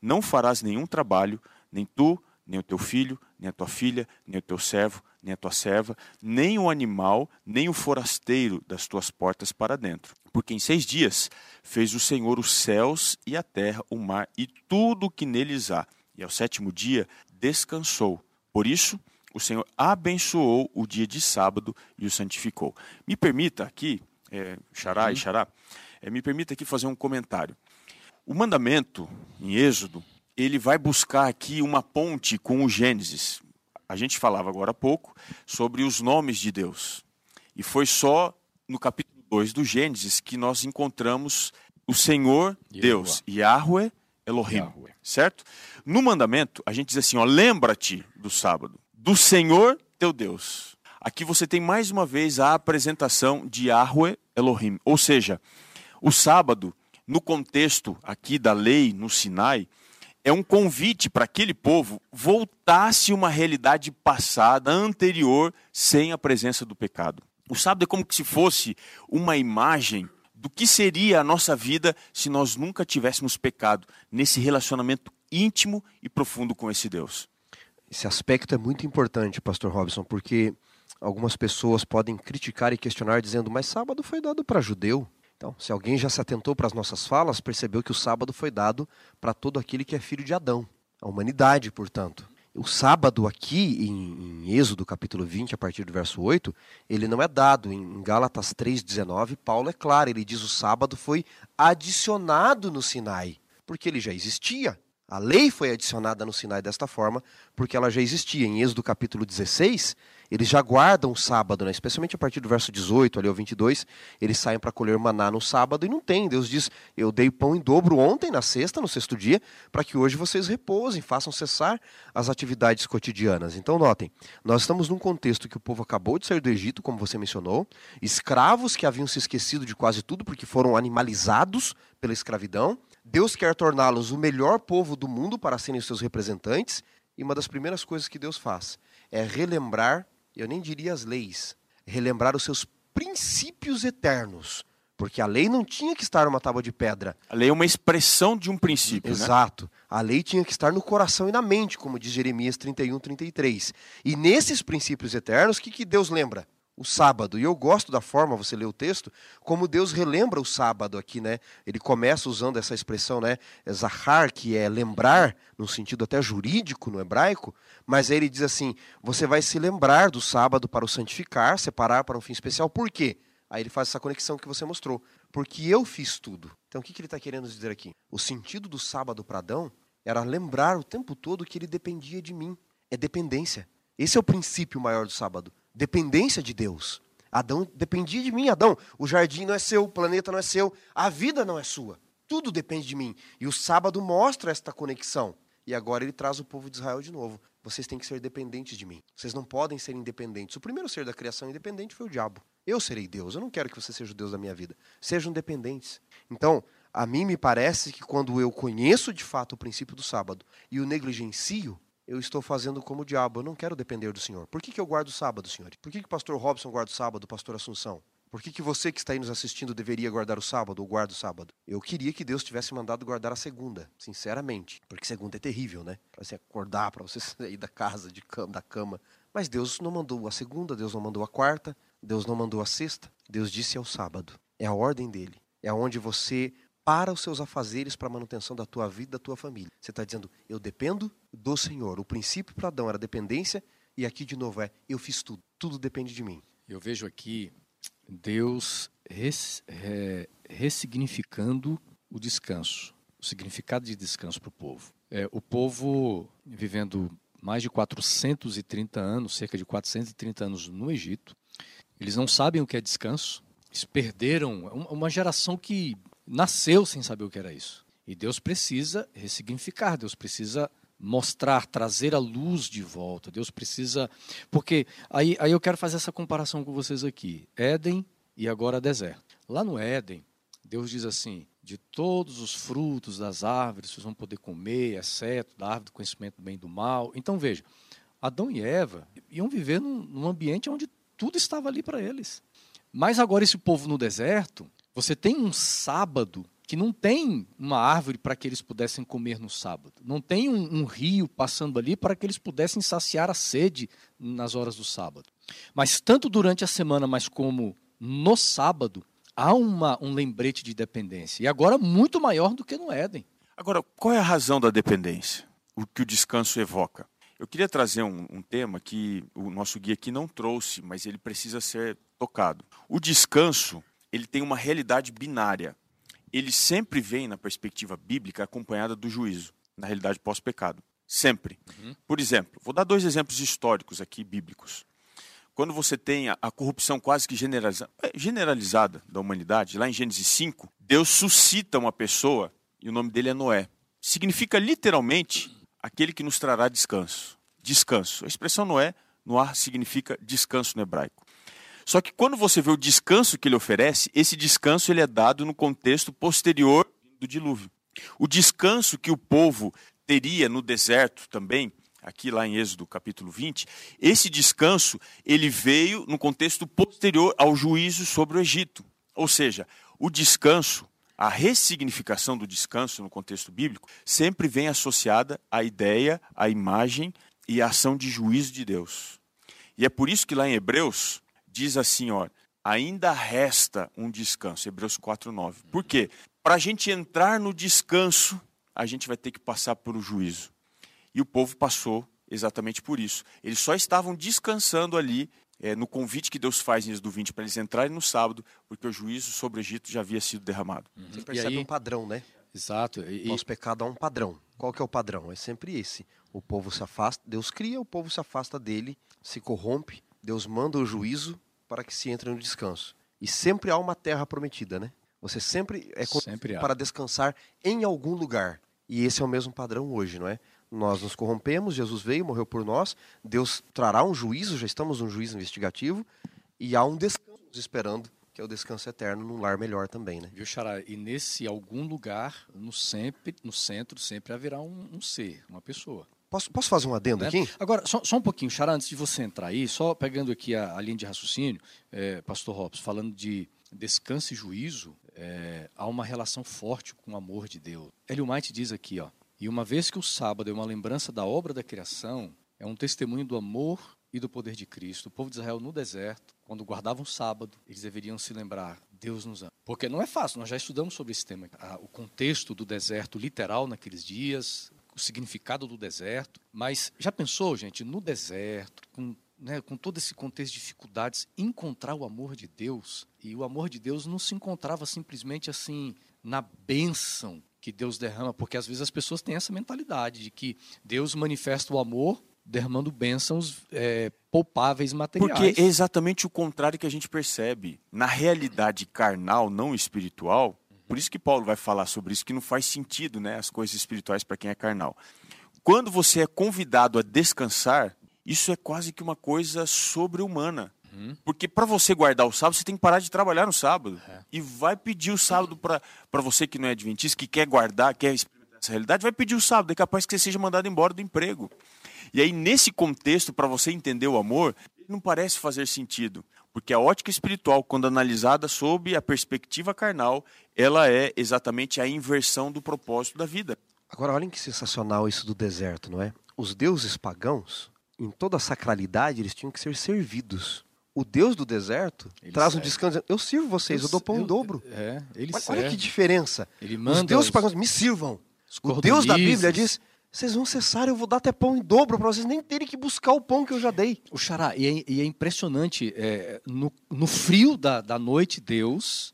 B: Não farás nenhum trabalho, nem tu, nem o teu filho, nem a tua filha, nem o teu servo, nem a tua serva, nem o animal, nem o forasteiro das tuas portas para dentro. Porque em seis dias fez o Senhor os céus e a terra, o mar e tudo o que neles há. E ao sétimo dia descansou. Por isso, o Senhor abençoou o dia de sábado e o santificou. Me permita aqui, é, Xará e Xará, é, me permita aqui fazer um comentário. O mandamento, em Êxodo, ele vai buscar aqui uma ponte com o Gênesis. A gente falava agora há pouco sobre os nomes de Deus. E foi só no capítulo 2 do Gênesis que nós encontramos o Senhor Deus, Yahweh Elohim, Yahweh. certo? No mandamento, a gente diz assim, ó, lembra-te do sábado, do Senhor teu Deus. Aqui você tem mais uma vez a apresentação de Yahweh Elohim, ou seja, o sábado, no contexto aqui da lei no Sinai, é um convite para aquele povo voltasse uma realidade passada, anterior, sem a presença do pecado. O sábado é como se fosse uma imagem do que seria a nossa vida se nós nunca tivéssemos pecado nesse relacionamento íntimo e profundo com esse Deus.
C: Esse aspecto é muito importante, pastor Robson, porque algumas pessoas podem criticar e questionar dizendo: "Mas sábado foi dado para judeu". Então, se alguém já se atentou para as nossas falas, percebeu que o sábado foi dado para todo aquele que é filho de Adão, a humanidade, portanto. O sábado aqui, em, em, Êxodo capítulo 20, a partir do verso 8, ele não é dado. Em Gálatas 3,19, Paulo é claro, ele diz o sábado foi adicionado no Sinai, porque ele já existia. A lei foi adicionada no Sinai desta forma, porque ela já existia. Em Êxodo capítulo 16, eles já guardam o sábado, né? especialmente a partir do verso 18 ali ao 22, eles saem para colher maná no sábado e não tem. Deus diz: Eu dei pão em dobro ontem, na sexta, no sexto dia, para que hoje vocês repousem, façam cessar as atividades cotidianas. Então, notem, nós estamos num contexto que o povo acabou de sair do Egito, como você mencionou, escravos que haviam se esquecido de quase tudo porque foram animalizados pela escravidão. Deus quer torná-los o melhor povo do mundo para serem os seus representantes, e uma das primeiras coisas que Deus faz é relembrar, eu nem diria as leis, relembrar os seus princípios eternos. Porque a lei não tinha que estar numa tábua de pedra.
B: A lei é uma expressão de um princípio.
C: Né? Exato. Né? A lei tinha que estar no coração e na mente, como diz Jeremias 31, 33. E nesses princípios eternos, o que, que Deus lembra? O sábado. E eu gosto da forma, você lê o texto, como Deus relembra o sábado aqui, né? Ele começa usando essa expressão, né? Zahar, que é lembrar, no sentido até jurídico no hebraico, mas aí ele diz assim: você vai se lembrar do sábado para o santificar, separar para um fim especial. Por quê? Aí ele faz essa conexão que você mostrou. Porque eu fiz tudo. Então o que, que ele está querendo dizer aqui? O sentido do sábado para Adão era lembrar o tempo todo que ele dependia de mim é dependência. Esse é o princípio maior do sábado. Dependência de Deus. Adão dependia de mim, Adão. O jardim não é seu, o planeta não é seu, a vida não é sua. Tudo depende de mim. E o sábado mostra esta conexão. E agora ele traz o povo de Israel de novo. Vocês têm que ser dependentes de mim. Vocês não podem ser independentes. O primeiro ser da criação independente foi o diabo. Eu serei Deus. Eu não quero que você seja o Deus da minha vida. Sejam dependentes. Então, a mim me parece que quando eu conheço de fato o princípio do sábado e o negligencio, eu estou fazendo como o diabo. Eu não quero depender do Senhor. Por que, que eu guardo o sábado, Senhor? Por que, que o pastor Robson guarda o sábado, o pastor Assunção? Por que, que você que está aí nos assistindo deveria guardar o sábado ou guarda o sábado? Eu queria que Deus tivesse mandado guardar a segunda, sinceramente. Porque segunda é terrível, né? Para você acordar, para você [LAUGHS] sair da casa, de cama, da cama. Mas Deus não mandou a segunda, Deus não mandou a quarta, Deus não mandou a sexta. Deus disse ao sábado. É a ordem dele. É onde você para os seus afazeres para a manutenção da tua vida, da tua família. Você está dizendo, eu dependo do Senhor. O princípio para Adão era dependência, e aqui de novo é, eu fiz tudo. Tudo depende de mim.
A: Eu vejo aqui Deus res, é, ressignificando o descanso, o significado de descanso para o povo. É, o povo vivendo mais de 430 anos, cerca de 430 anos no Egito, eles não sabem o que é descanso, eles perderam uma geração que nasceu sem saber o que era isso. E Deus precisa ressignificar, Deus precisa mostrar, trazer a luz de volta. Deus precisa. Porque aí, aí eu quero fazer essa comparação com vocês aqui: Éden e agora deserto. Lá no Éden, Deus diz assim: de todos os frutos das árvores vocês vão poder comer, exceto da árvore do conhecimento do bem e do mal. Então veja, Adão e Eva iam viver num, num ambiente onde tudo estava ali para eles. Mas agora esse povo no deserto, você tem um sábado que não tem uma árvore para que eles pudessem comer no sábado, não tem um, um, rio passando ali para que eles pudessem saciar a sede nas horas do sábado. Mas tanto durante a semana, mas como no sábado, há uma, um lembrete de dependência. E agora muito maior do que no Éden.
B: Agora, qual é a razão da dependência? O que o descanso evoca? Eu queria trazer um, um tema que o nosso guia aqui não trouxe, mas ele precisa ser tocado. O descanso ele tem uma realidade binária ele sempre vem na perspectiva bíblica acompanhada do juízo, na realidade pós-pecado. Sempre. Uhum. Por exemplo, vou dar dois exemplos históricos aqui bíblicos. Quando você tem a, a corrupção quase que generaliza, é, generalizada da humanidade, lá em Gênesis 5, Deus suscita uma pessoa e o nome dele é Noé. Significa literalmente aquele que nos trará descanso. Descanso. A expressão Noé no ar significa descanso no hebraico. Só que quando você vê o descanso que ele oferece, esse descanso ele é dado no contexto posterior do dilúvio. O descanso que o povo teria no deserto também, aqui lá em Êxodo capítulo 20, esse descanso ele veio no contexto posterior ao juízo sobre o Egito. Ou seja, o descanso, a ressignificação do descanso no contexto bíblico, sempre vem associada à ideia, à imagem e à ação de juízo de Deus. E é por isso que lá em Hebreus, diz assim, ó, ainda resta um descanso, Hebreus 4:9. Por quê? Para a gente entrar no descanso, a gente vai ter que passar pelo juízo. E o povo passou exatamente por isso. Eles só estavam descansando ali é, no convite que Deus faz em Êxodo 20 para eles entrarem no sábado, porque o juízo sobre o Egito já havia sido derramado.
C: Uhum. Você percebe aí... um padrão, né?
A: Exato.
C: E... Nosso pecado há um padrão. Qual que é o padrão? É sempre esse. O povo se afasta, Deus cria, o povo se afasta dele, se corrompe, Deus manda o juízo para que se entre no descanso. E sempre há uma terra prometida, né? Você sempre é sempre para descansar em algum lugar. E esse é o mesmo padrão hoje, não é? Nós nos corrompemos, Jesus veio, morreu por nós, Deus trará um juízo, já estamos num juízo investigativo, e há um descanso nos esperando, que é o descanso eterno num lar melhor também, né?
A: Viu, Xará? E nesse algum lugar, no, sempre, no centro, sempre haverá um, um ser, uma pessoa.
C: Posso, posso fazer um adendo né? aqui?
A: Agora, só, só, um pouquinho, Xará, antes de você entrar aí, só pegando aqui a, a linha de raciocínio, é, Pastor Robson, falando de descanso e juízo, é, há uma relação forte com o amor de Deus. Elio White diz aqui, ó, e uma vez que o sábado é uma lembrança da obra da criação, é um testemunho do amor e do poder de Cristo. O povo de Israel no deserto, quando guardavam o sábado, eles deveriam se lembrar, Deus nos ama. Porque não é fácil, nós já estudamos sobre esse tema. O contexto do deserto literal naqueles dias, o significado do deserto. Mas já pensou, gente, no deserto, com, né, com todo esse contexto de dificuldades, encontrar o amor de Deus? E o amor de Deus não se encontrava simplesmente assim na bênção que Deus derrama, porque às vezes as pessoas têm essa mentalidade de que Deus manifesta o amor derramando bênçãos é, poupáveis materiais.
B: Porque é exatamente o contrário que a gente percebe. Na realidade carnal, não espiritual, por isso que Paulo vai falar sobre isso, que não faz sentido né, as coisas espirituais para quem é carnal. Quando você é convidado a descansar, isso é quase que uma coisa sobre-humana. Uhum. Porque para você guardar o sábado, você tem que parar de trabalhar no sábado. É. E vai pedir o sábado para você que não é adventista, que quer guardar, quer experimentar essa realidade, vai pedir o sábado. É capaz que você seja mandado embora do emprego. E aí, nesse contexto, para você entender o amor, não parece fazer sentido. Porque a ótica espiritual, quando analisada sob a perspectiva carnal, ela é exatamente a inversão do propósito da vida.
D: Agora, olhem que sensacional isso do deserto, não é? Os deuses pagãos, em toda a sacralidade, eles tinham que ser servidos o Deus do deserto ele traz serve. um descanso. Eu sirvo vocês, eu, eu dou pão eu, em dobro.
A: É, ele
D: olha, olha que diferença.
A: Ele manda
D: os deuses pagãos me sirvam. O Deus da Bíblia diz: vocês vão cessar, eu vou dar até pão em dobro para vocês nem terem que buscar o pão que eu já dei.
A: O Xará, e é, e é impressionante, é, no, no, frio da, da noite, Deus,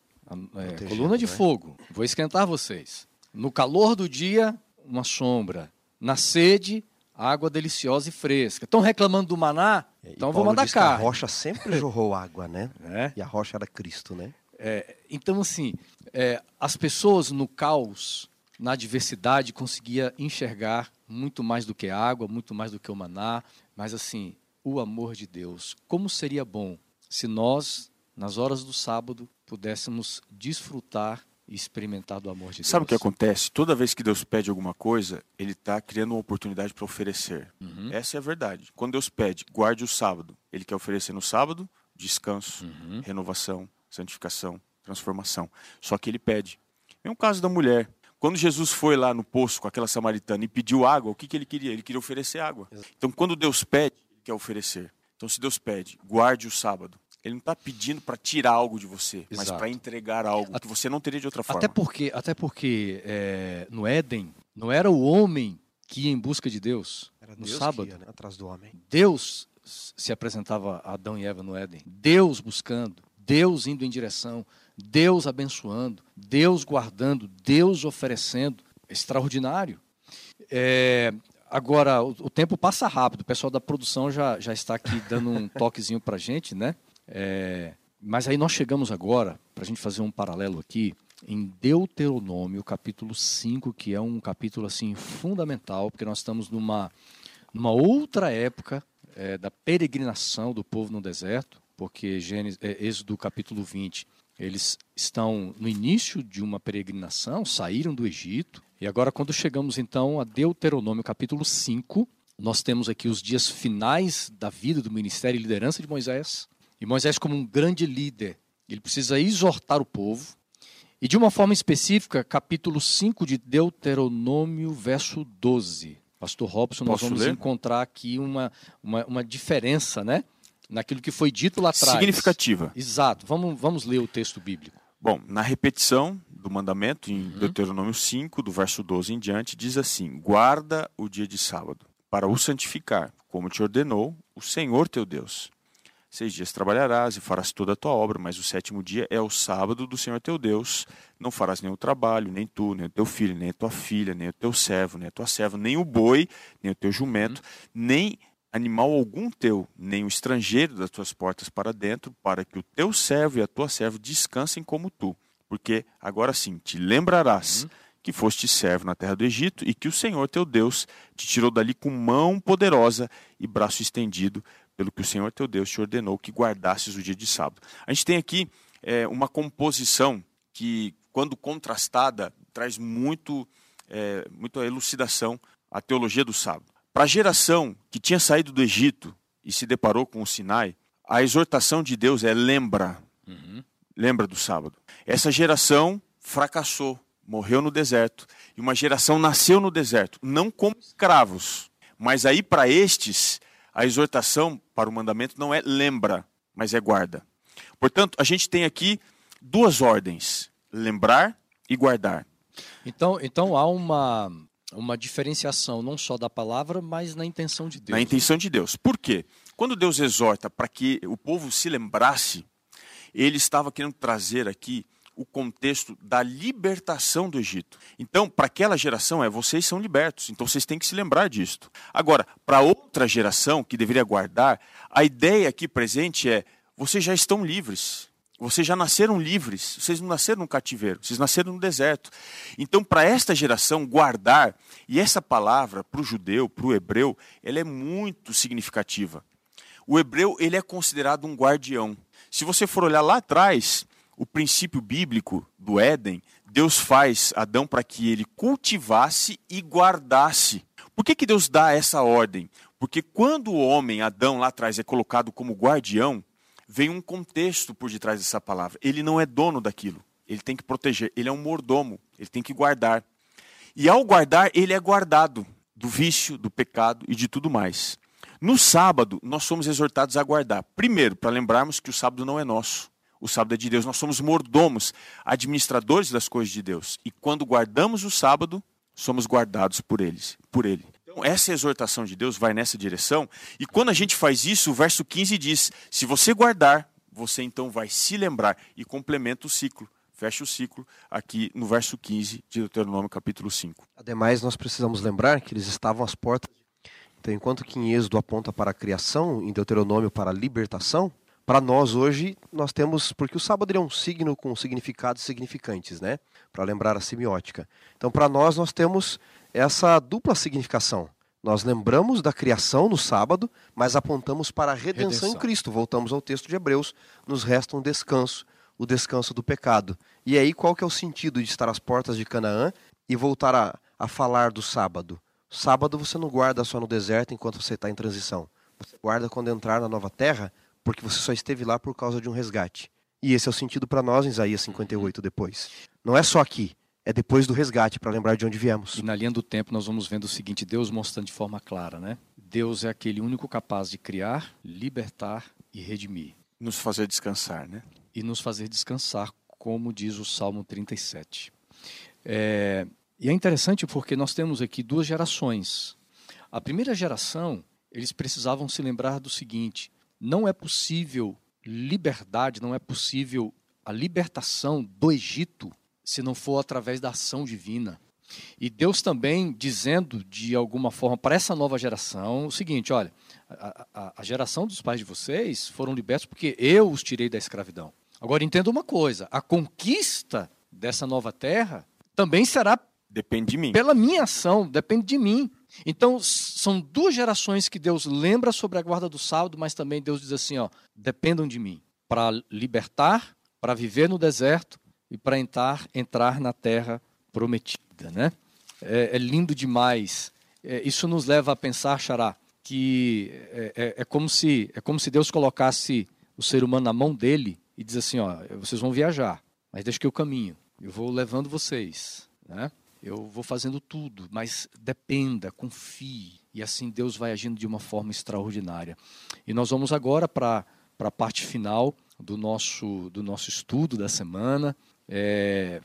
A: é, coluna de né? fogo, vou esquentar vocês. No calor do dia, uma sombra. Na sede, água deliciosa e fresca. Estão reclamando do maná? Então vou mandar cá.
D: A rocha sempre jorrou [LAUGHS] água, né? É. E a rocha era Cristo, né?
A: É, então, assim, é, as pessoas no caos, na adversidade, conseguia enxergar muito mais do que água, muito mais do que o maná. Mas, assim, o amor de Deus. Como seria bom se nós, nas horas do sábado, pudéssemos desfrutar e experimentar do amor de Deus.
B: Sabe o que acontece? Toda vez que Deus pede alguma coisa, Ele está criando uma oportunidade para oferecer. Uhum. Essa é a verdade. Quando Deus pede, guarde o sábado, Ele quer oferecer no sábado descanso, uhum. renovação, santificação, transformação. Só que Ele pede. É um caso da mulher. Quando Jesus foi lá no poço com aquela samaritana e pediu água, o que, que ele queria? Ele queria oferecer água. Então, quando Deus pede, Ele quer oferecer. Então, se Deus pede, guarde o sábado, ele não está pedindo para tirar algo de você, Exato. mas para entregar algo que você não teria de outra forma.
A: Até porque, até porque é, no Éden não era o homem que ia em busca de Deus
D: era
A: no Deus sábado. Ia,
D: né? Atrás do homem.
A: Deus se apresentava a Adão e Eva no Éden. Deus buscando, Deus indo em direção, Deus abençoando, Deus guardando, Deus oferecendo. Extraordinário. É, agora, o, o, tempo passa rápido. O pessoal da produção já, já está aqui dando um [LAUGHS] toquezinho para gente, né? É, mas aí nós chegamos agora, para a gente fazer um paralelo aqui, em Deuteronômio, capítulo 5, que é um capítulo assim fundamental, porque nós estamos numa, numa outra época é, da peregrinação do povo no deserto, porque Gênesis, é, Êxodo capítulo 20, eles estão no início de uma peregrinação, saíram do Egito, e agora quando chegamos então a Deuteronômio capítulo 5, nós temos aqui os dias finais da vida do ministério e liderança de Moisés, e Moisés, como um grande líder, ele precisa exortar o povo. E de uma forma específica, capítulo 5 de Deuteronômio, verso 12. Pastor Robson, Posso nós vamos ler? encontrar aqui uma, uma, uma, diferença, né? Naquilo que foi dito lá atrás.
B: Significativa.
A: Exato. Vamos, vamos ler o texto bíblico.
B: Bom, na repetição do mandamento, em uhum. Deuteronômio 5, do verso 12 em diante, diz assim: Guarda o dia de sábado, para o santificar, como te ordenou o Senhor teu Deus. Seis dias trabalharás e farás toda a tua obra, mas o sétimo dia é o sábado do Senhor teu Deus. Não farás nenhum trabalho, nem tu, nem o teu filho, nem a tua filha, nem o teu servo, nem a tua serva, nem o boi, nem o teu jumento, nem animal algum teu, nem o estrangeiro das tuas portas para dentro, para que o teu servo e a tua serva descansem como tu. Porque agora sim te lembrarás uhum. que foste servo na terra do Egito e que o Senhor teu Deus te tirou dali com mão poderosa e braço estendido pelo que o Senhor teu Deus te ordenou que guardasses o dia de sábado. A gente tem aqui é, uma composição que, quando contrastada, traz muito, é, muita elucidação à teologia do sábado. Para a geração que tinha saído do Egito e se deparou com o Sinai, a exortação de Deus é lembra, uhum. lembra do sábado. Essa geração fracassou, morreu no deserto, e uma geração nasceu no deserto, não como escravos, mas aí para estes a exortação para o mandamento não é lembra, mas é guarda. Portanto, a gente tem aqui duas ordens: lembrar e guardar.
A: Então, então há uma, uma diferenciação não só da palavra, mas na intenção de Deus.
B: Na intenção de Deus. Por quê? Quando Deus exorta para que o povo se lembrasse, ele estava querendo trazer aqui o contexto da libertação do Egito. Então, para aquela geração, é vocês são libertos, então vocês têm que se lembrar disto. Agora, para outra geração que deveria guardar, a ideia aqui presente é: vocês já estão livres. Vocês já nasceram livres, vocês não nasceram no cativeiro, vocês nasceram no deserto. Então, para esta geração, guardar, e essa palavra, para o judeu, para o hebreu, ela é muito significativa. O hebreu ele é considerado um guardião. Se você for olhar lá atrás, o princípio bíblico do Éden, Deus faz Adão para que ele cultivasse e guardasse. Por que, que Deus dá essa ordem? Porque quando o homem, Adão, lá atrás, é colocado como guardião, vem um contexto por detrás dessa palavra. Ele não é dono daquilo. Ele tem que proteger. Ele é um mordomo. Ele tem que guardar. E ao guardar, ele é guardado do vício, do pecado e de tudo mais. No sábado, nós somos exortados a guardar. Primeiro, para lembrarmos que o sábado não é nosso. O sábado é de Deus. Nós somos mordomos, administradores das coisas de Deus. E quando guardamos o sábado, somos guardados por eles, por ele. Então, essa exortação de Deus vai nessa direção. E quando a gente faz isso, o verso 15 diz: Se você guardar, você então vai se lembrar e complementa o ciclo. Fecha o ciclo aqui no verso 15 de Deuteronômio, capítulo 5.
D: Ademais, nós precisamos lembrar que eles estavam às portas. Então, enquanto que em Êxodo aponta para a criação, em Deuteronômio para a libertação, para nós hoje, nós temos. Porque o sábado é um signo com significados significantes, né? Para lembrar a semiótica. Então, para nós, nós temos essa dupla significação. Nós lembramos da criação no sábado, mas apontamos para a redenção, redenção, em Cristo. Voltamos ao texto de Hebreus, nos resta um descanso, o descanso do pecado. E aí qual que é o sentido de estar às portas de Canaã e voltar a, a falar do sábado? Sábado você não guarda só no deserto enquanto você está em transição. Você guarda quando entrar na nova terra, porque você só esteve lá por causa de um resgate. E esse é o sentido para nós em Isaías 58 depois. Não é só aqui, é depois do resgate, para lembrar de onde viemos.
A: E na linha do tempo nós vamos vendo o seguinte, Deus mostrando de forma clara, né? Deus é aquele único capaz de criar, libertar e redimir.
B: Nos fazer descansar, né?
A: E nos fazer descansar, como diz o Salmo 37. É, e é interessante porque nós temos aqui duas gerações. A primeira geração, eles precisavam se lembrar do seguinte: não é possível liberdade, não é possível a libertação do Egito se não for através da ação divina. E Deus também dizendo de alguma forma para essa nova geração o seguinte: olha, a, a, a, geração dos pais de vocês foram libertos porque eu os tirei da escravidão. Agora entenda uma coisa: a conquista dessa nova terra também será
B: depende de mim.
A: Pela minha ação, depende de mim. Então são duas gerações que Deus lembra sobre a guarda do sábado, mas também Deus diz assim: ó, dependam de mim para libertar, para viver no deserto e para entrar, entrar na terra prometida. Né? É, é lindo demais. É, isso nos leva a pensar, Xará, que é, é, é, como se, é como se Deus colocasse o ser humano na mão dele e diz assim, ó, vocês vão viajar, mas deixa que eu caminho, eu vou levando vocês, né? Eu vou fazendo tudo, mas dependa, confie, e assim Deus vai agindo de uma forma extraordinária. E nós vamos agora para a parte final do nosso, do nosso estudo da semana, é,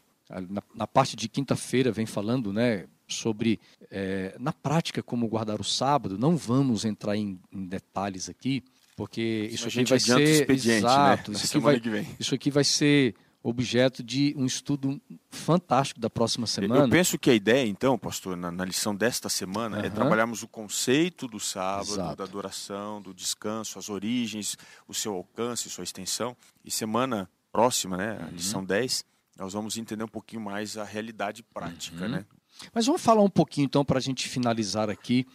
A: na, na, parte de quinta-feira vem falando né, sobre, é, na prática, como guardar o sábado. Não vamos entrar em, em detalhes aqui, porque isso aqui vai ser
B: né,
A: exato.
B: Né?
A: Isso, aqui vai, isso aqui vai ser objeto de um estudo fantástico da próxima semana.
B: Eu penso que a ideia, então, pastor, na, na lição desta semana, uhum. é trabalharmos o conceito do sábado, Exato. da adoração, do descanso, as origens, o seu alcance, sua extensão. E semana próxima, né, a uhum. lição 10, nós vamos entender um pouquinho mais a realidade prática, uhum. né?
A: Mas vamos falar um pouquinho então para a gente finalizar aqui.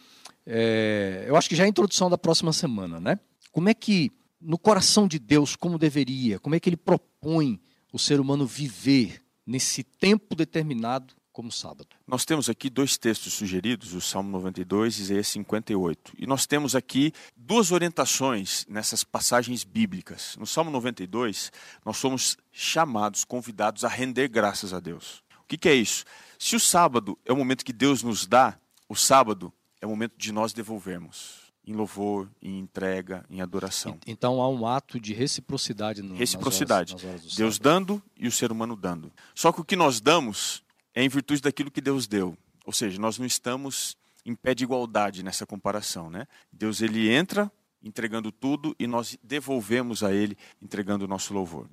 A: É, eu acho que já é a introdução da próxima semana, né? Como é que no coração de Deus, como deveria, como é que Ele propõe o ser humano viver nesse tempo determinado como sábado.
B: Nós temos aqui dois textos sugeridos, o Salmo 92 e Isaías 58. E nós temos aqui duas orientações nessas passagens bíblicas. No Salmo 92, nós somos chamados, convidados a render graças a Deus. O que, que é isso? Se o sábado é o momento que Deus nos dá, o sábado é o momento de nós devolvermos em louvor, em entrega, em adoração.
A: Então há um ato de reciprocidade no
B: Reciprocidade.
A: Nas horas, nas horas
B: Deus dando e o ser humano dando. Só que o que nós damos é em virtude daquilo que Deus deu. Ou seja, nós não estamos em pé de igualdade nessa comparação, né? Deus ele entra entregando tudo e nós devolvemos a ele entregando o nosso louvor.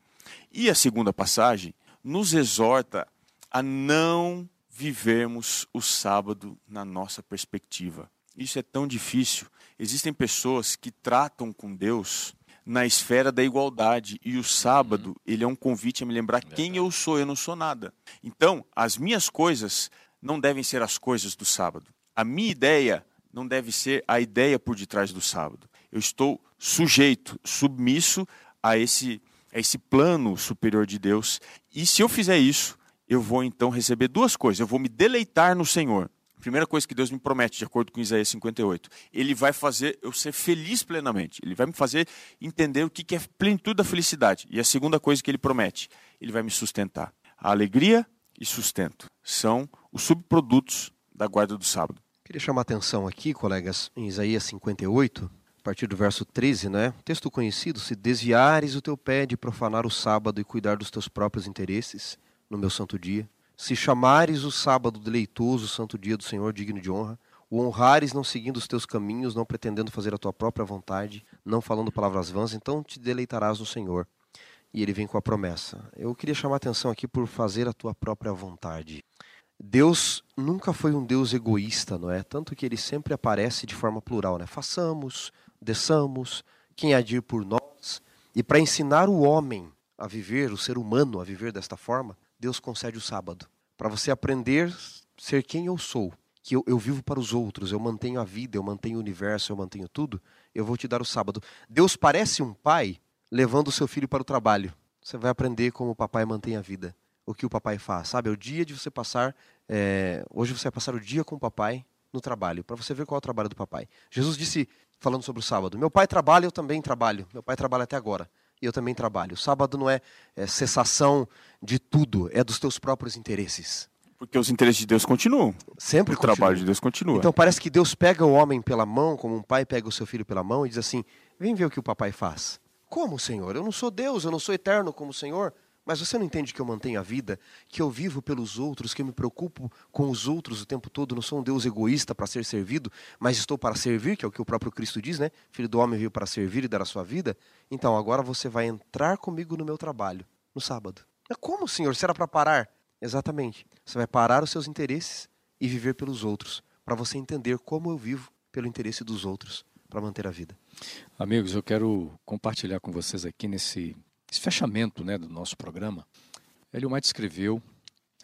B: E a segunda passagem nos exorta a não vivermos o sábado na nossa perspectiva. Isso é tão difícil. Existem pessoas que tratam com Deus na esfera da igualdade e o sábado, uhum. ele é um convite a me lembrar quem eu sou, eu não sou nada. Então, as minhas coisas não devem ser as coisas do sábado. A minha ideia não deve ser a ideia por detrás do sábado. Eu estou sujeito, submisso a esse a esse plano superior de Deus. E se eu fizer isso, eu vou então receber duas coisas. Eu vou me deleitar no Senhor. Primeira coisa que Deus me promete, de acordo com Isaías 58, Ele vai fazer eu ser feliz plenamente. Ele vai me fazer entender o que é plenitude da felicidade. E a segunda coisa que Ele promete, Ele vai me sustentar. A alegria e sustento são os subprodutos da guarda do sábado.
C: Queria chamar a atenção aqui, colegas, em Isaías 58, a partir do verso 13, né? Texto conhecido: Se desviares o teu pé de profanar o sábado e cuidar dos teus próprios interesses no meu santo dia, se chamares o sábado deleitoso, o santo dia do Senhor digno de honra, o honrares não seguindo os teus caminhos, não pretendendo fazer a tua própria vontade, não falando palavras vãs, então te deleitarás no Senhor. E ele vem com a promessa. Eu queria chamar a atenção aqui por fazer a tua própria vontade. Deus nunca foi um Deus egoísta, não é? Tanto que ele sempre aparece de forma plural, né? Façamos, desçamos, quem agir por nós. E para ensinar o homem a viver, o ser humano a viver desta forma, Deus concede o sábado. Para você aprender ser quem eu sou, que eu, eu, vivo para os outros, eu mantenho a vida, eu mantenho o universo, eu mantenho tudo, eu vou te dar o sábado. Deus parece um pai levando o seu filho para o trabalho. Você vai aprender como o papai mantém a vida. O que o papai faz, sabe? É o dia de você passar. É... Hoje você vai passar o dia com o papai no trabalho, para você ver qual é o trabalho do papai. Jesus disse, falando sobre o sábado: Meu pai trabalha, eu também trabalho. Meu pai trabalha até agora eu também trabalho. O sábado não é, é cessação de tudo, é dos teus próprios interesses.
B: Porque os interesses de Deus continuam.
C: Sempre
B: o continua. trabalho de Deus continua.
C: Então parece que Deus pega o homem pela mão, como um pai pega o seu filho pela mão e diz assim: Vem ver o que o papai faz. Como, Senhor? Eu não sou Deus, eu não sou eterno como o Senhor. Mas você não entende que eu mantenho a vida, que eu vivo pelos outros, que eu me preocupo com os outros o tempo todo, não sou um Deus egoísta para ser servido, mas estou para servir, que é o que o próprio Cristo diz, né? Filho do homem veio para servir e dar a sua vida. Então agora você vai entrar comigo no meu trabalho, no sábado. Mas como, Senhor? Será para parar? Exatamente. Você vai parar os seus interesses e viver pelos outros, para você entender como eu vivo pelo interesse dos outros, para manter a vida.
A: Amigos, eu quero compartilhar com vocês aqui nesse esse fechamento né, do nosso programa, Hélio White escreveu,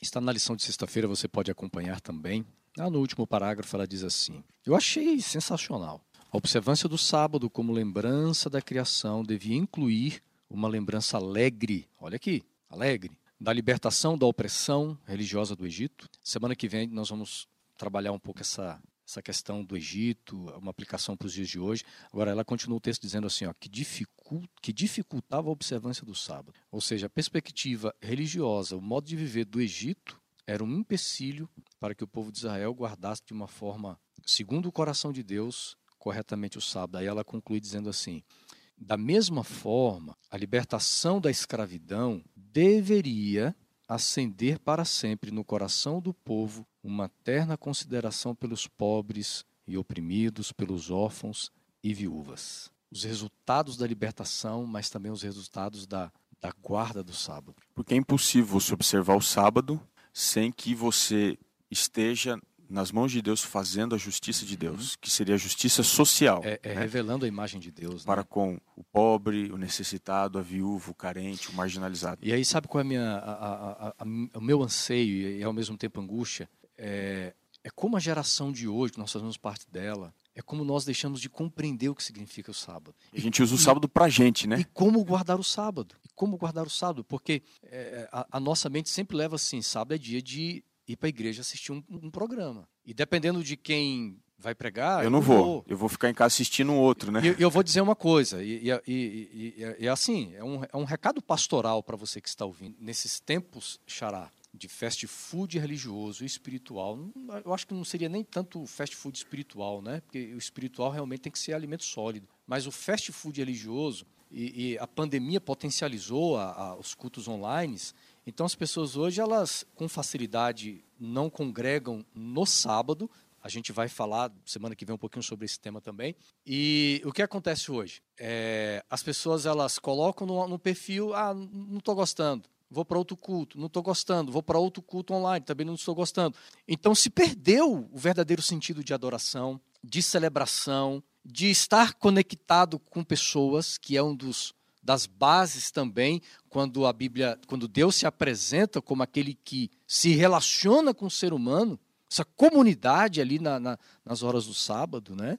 A: está na lição de sexta-feira, você pode acompanhar também. Lá no último parágrafo ela diz assim: Eu achei sensacional. A observância do sábado como lembrança da criação devia incluir uma lembrança alegre, olha aqui, alegre, da libertação da opressão religiosa do Egito. Semana que vem nós vamos trabalhar um pouco essa essa questão do Egito, uma aplicação para os dias de hoje. Agora, ela continua o texto dizendo assim, ó, que, que dificultava a observância do sábado. Ou seja, a perspectiva religiosa, o modo de viver do Egito era um empecilho para que o povo de Israel guardasse de uma forma, segundo o coração de Deus, corretamente o sábado. Aí ela conclui dizendo assim: da mesma forma, a libertação da escravidão deveria acender para sempre no coração do povo uma terna consideração pelos pobres e oprimidos, pelos órfãos e viúvas. Os resultados da libertação, mas também os resultados da, da guarda do sábado.
B: Porque é impossível você observar o sábado sem que você esteja nas mãos de Deus fazendo a justiça de Deus, uhum. que seria a justiça social.
A: É, é né? revelando a imagem de Deus.
B: Para né? com o pobre, o necessitado, a viúva, o carente, o marginalizado.
A: E aí sabe qual é a minha, a, a, a, o meu anseio e ao mesmo tempo angústia? É, é como a geração de hoje, que nós fazemos parte dela, é como nós deixamos de compreender o que significa o sábado.
B: A gente usa o sábado para gente, né?
A: E como guardar o sábado. E como guardar o sábado. Porque é, a, a, nossa mente sempre leva assim, sábado é dia de ir para a igreja assistir um, um, programa. E dependendo de quem vai pregar.
B: Eu, eu não vou. vou. Eu vou ficar em casa assistindo um outro, né?
A: E eu, eu, vou dizer uma coisa, e, e, e, e assim, é um, é um recado pastoral para você que está ouvindo. Nesses tempos, Xará, de fast food religioso e espiritual, eu acho que não seria nem tanto fast food espiritual, né? Porque o espiritual realmente tem que ser alimento sólido. Mas o fast food religioso, e, e a pandemia potencializou a, a, os cultos online, então as pessoas hoje, elas com facilidade não congregam no sábado. A gente vai falar semana que vem um pouquinho sobre esse tema também. E o que acontece hoje? É, as pessoas elas colocam no, no perfil, ah, não estou gostando. Vou para outro culto, não estou gostando, vou para outro culto online, também não estou gostando. Então se perdeu o verdadeiro sentido de adoração, de celebração, de estar conectado com pessoas, que é um dos das bases também quando a Bíblia, quando Deus se apresenta como aquele que se relaciona com o ser humano, essa comunidade ali na, na, nas horas do sábado, né?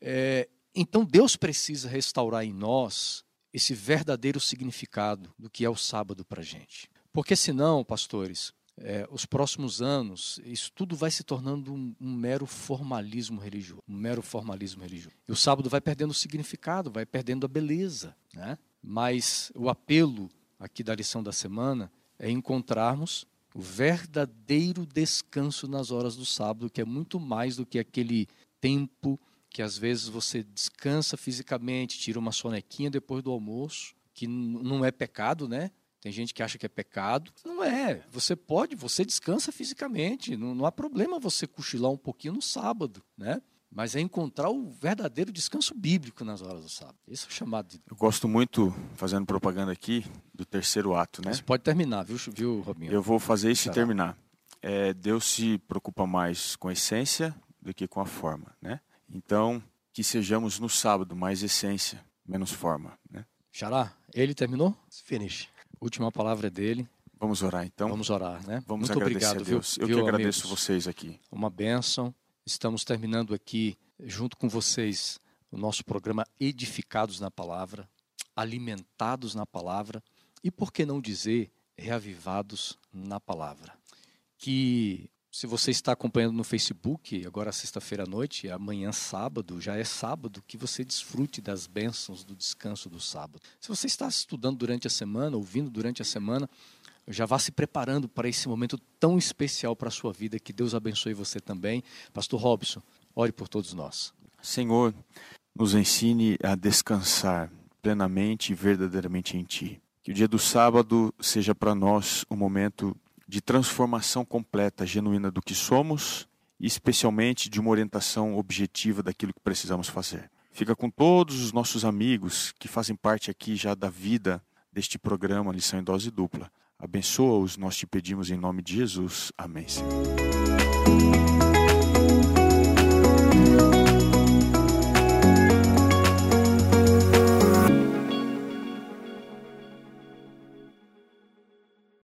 A: É, então Deus precisa restaurar em nós esse verdadeiro significado do que é o sábado para a gente. Porque senão, pastores, é, os próximos anos, isso tudo vai se tornando um, um, mero formalismo religioso. Um mero formalismo religioso. E o sábado vai perdendo o significado, vai perdendo a beleza. Né? Mas o apelo aqui da lição da semana é encontrarmos o verdadeiro descanso nas horas do sábado, que é muito mais do que aquele tempo que às vezes você descansa fisicamente, tira uma sonequinha depois do almoço, que não é pecado, né? Tem gente que acha que é pecado. Não é. Você pode, você descansa fisicamente. Não, não há problema você cochilar um pouquinho no sábado, né? Mas é encontrar o verdadeiro descanso bíblico nas horas do sábado. Esse é o chamado de.
B: Eu gosto muito, fazendo propaganda aqui, do terceiro ato, né?
A: Você pode terminar, viu, viu Robinho?
B: Eu vou fazer isso e terminar. É, Deus se preocupa mais com a essência do que com a forma, né? Então, que sejamos no sábado mais essência, menos forma. Né?
A: Xará, ele terminou?
D: Finish.
A: Última palavra é dele.
B: Vamos orar então?
A: Vamos orar, né?
B: Vamos
A: Muito
B: agradecer
A: obrigado,
B: a Deus.
A: Viu,
B: Eu
A: viu,
B: que agradeço
A: amigos?
B: vocês aqui.
A: Uma bênção. Estamos terminando aqui, junto com vocês, o nosso programa Edificados na Palavra, alimentados na Palavra e, por que não dizer, reavivados na Palavra. Que se você está acompanhando no Facebook, agora sexta-feira à noite, amanhã sábado, já é sábado, que você desfrute das bênçãos do descanso do sábado. Se você está estudando durante a semana, ouvindo durante a semana, já vá se preparando para esse momento tão especial para a sua vida. Que Deus abençoe você também. Pastor Robson, ore por todos nós.
B: Senhor, nos ensine a descansar plenamente e verdadeiramente em Ti. Que o dia do sábado seja para nós um momento de transformação completa, genuína do que somos e especialmente de uma orientação objetiva daquilo que precisamos fazer. Fica com todos os nossos amigos que fazem parte aqui já da vida deste programa Lição em Dose Dupla. Abençoa-os, nós te pedimos em nome de Jesus. Amém, Senhor.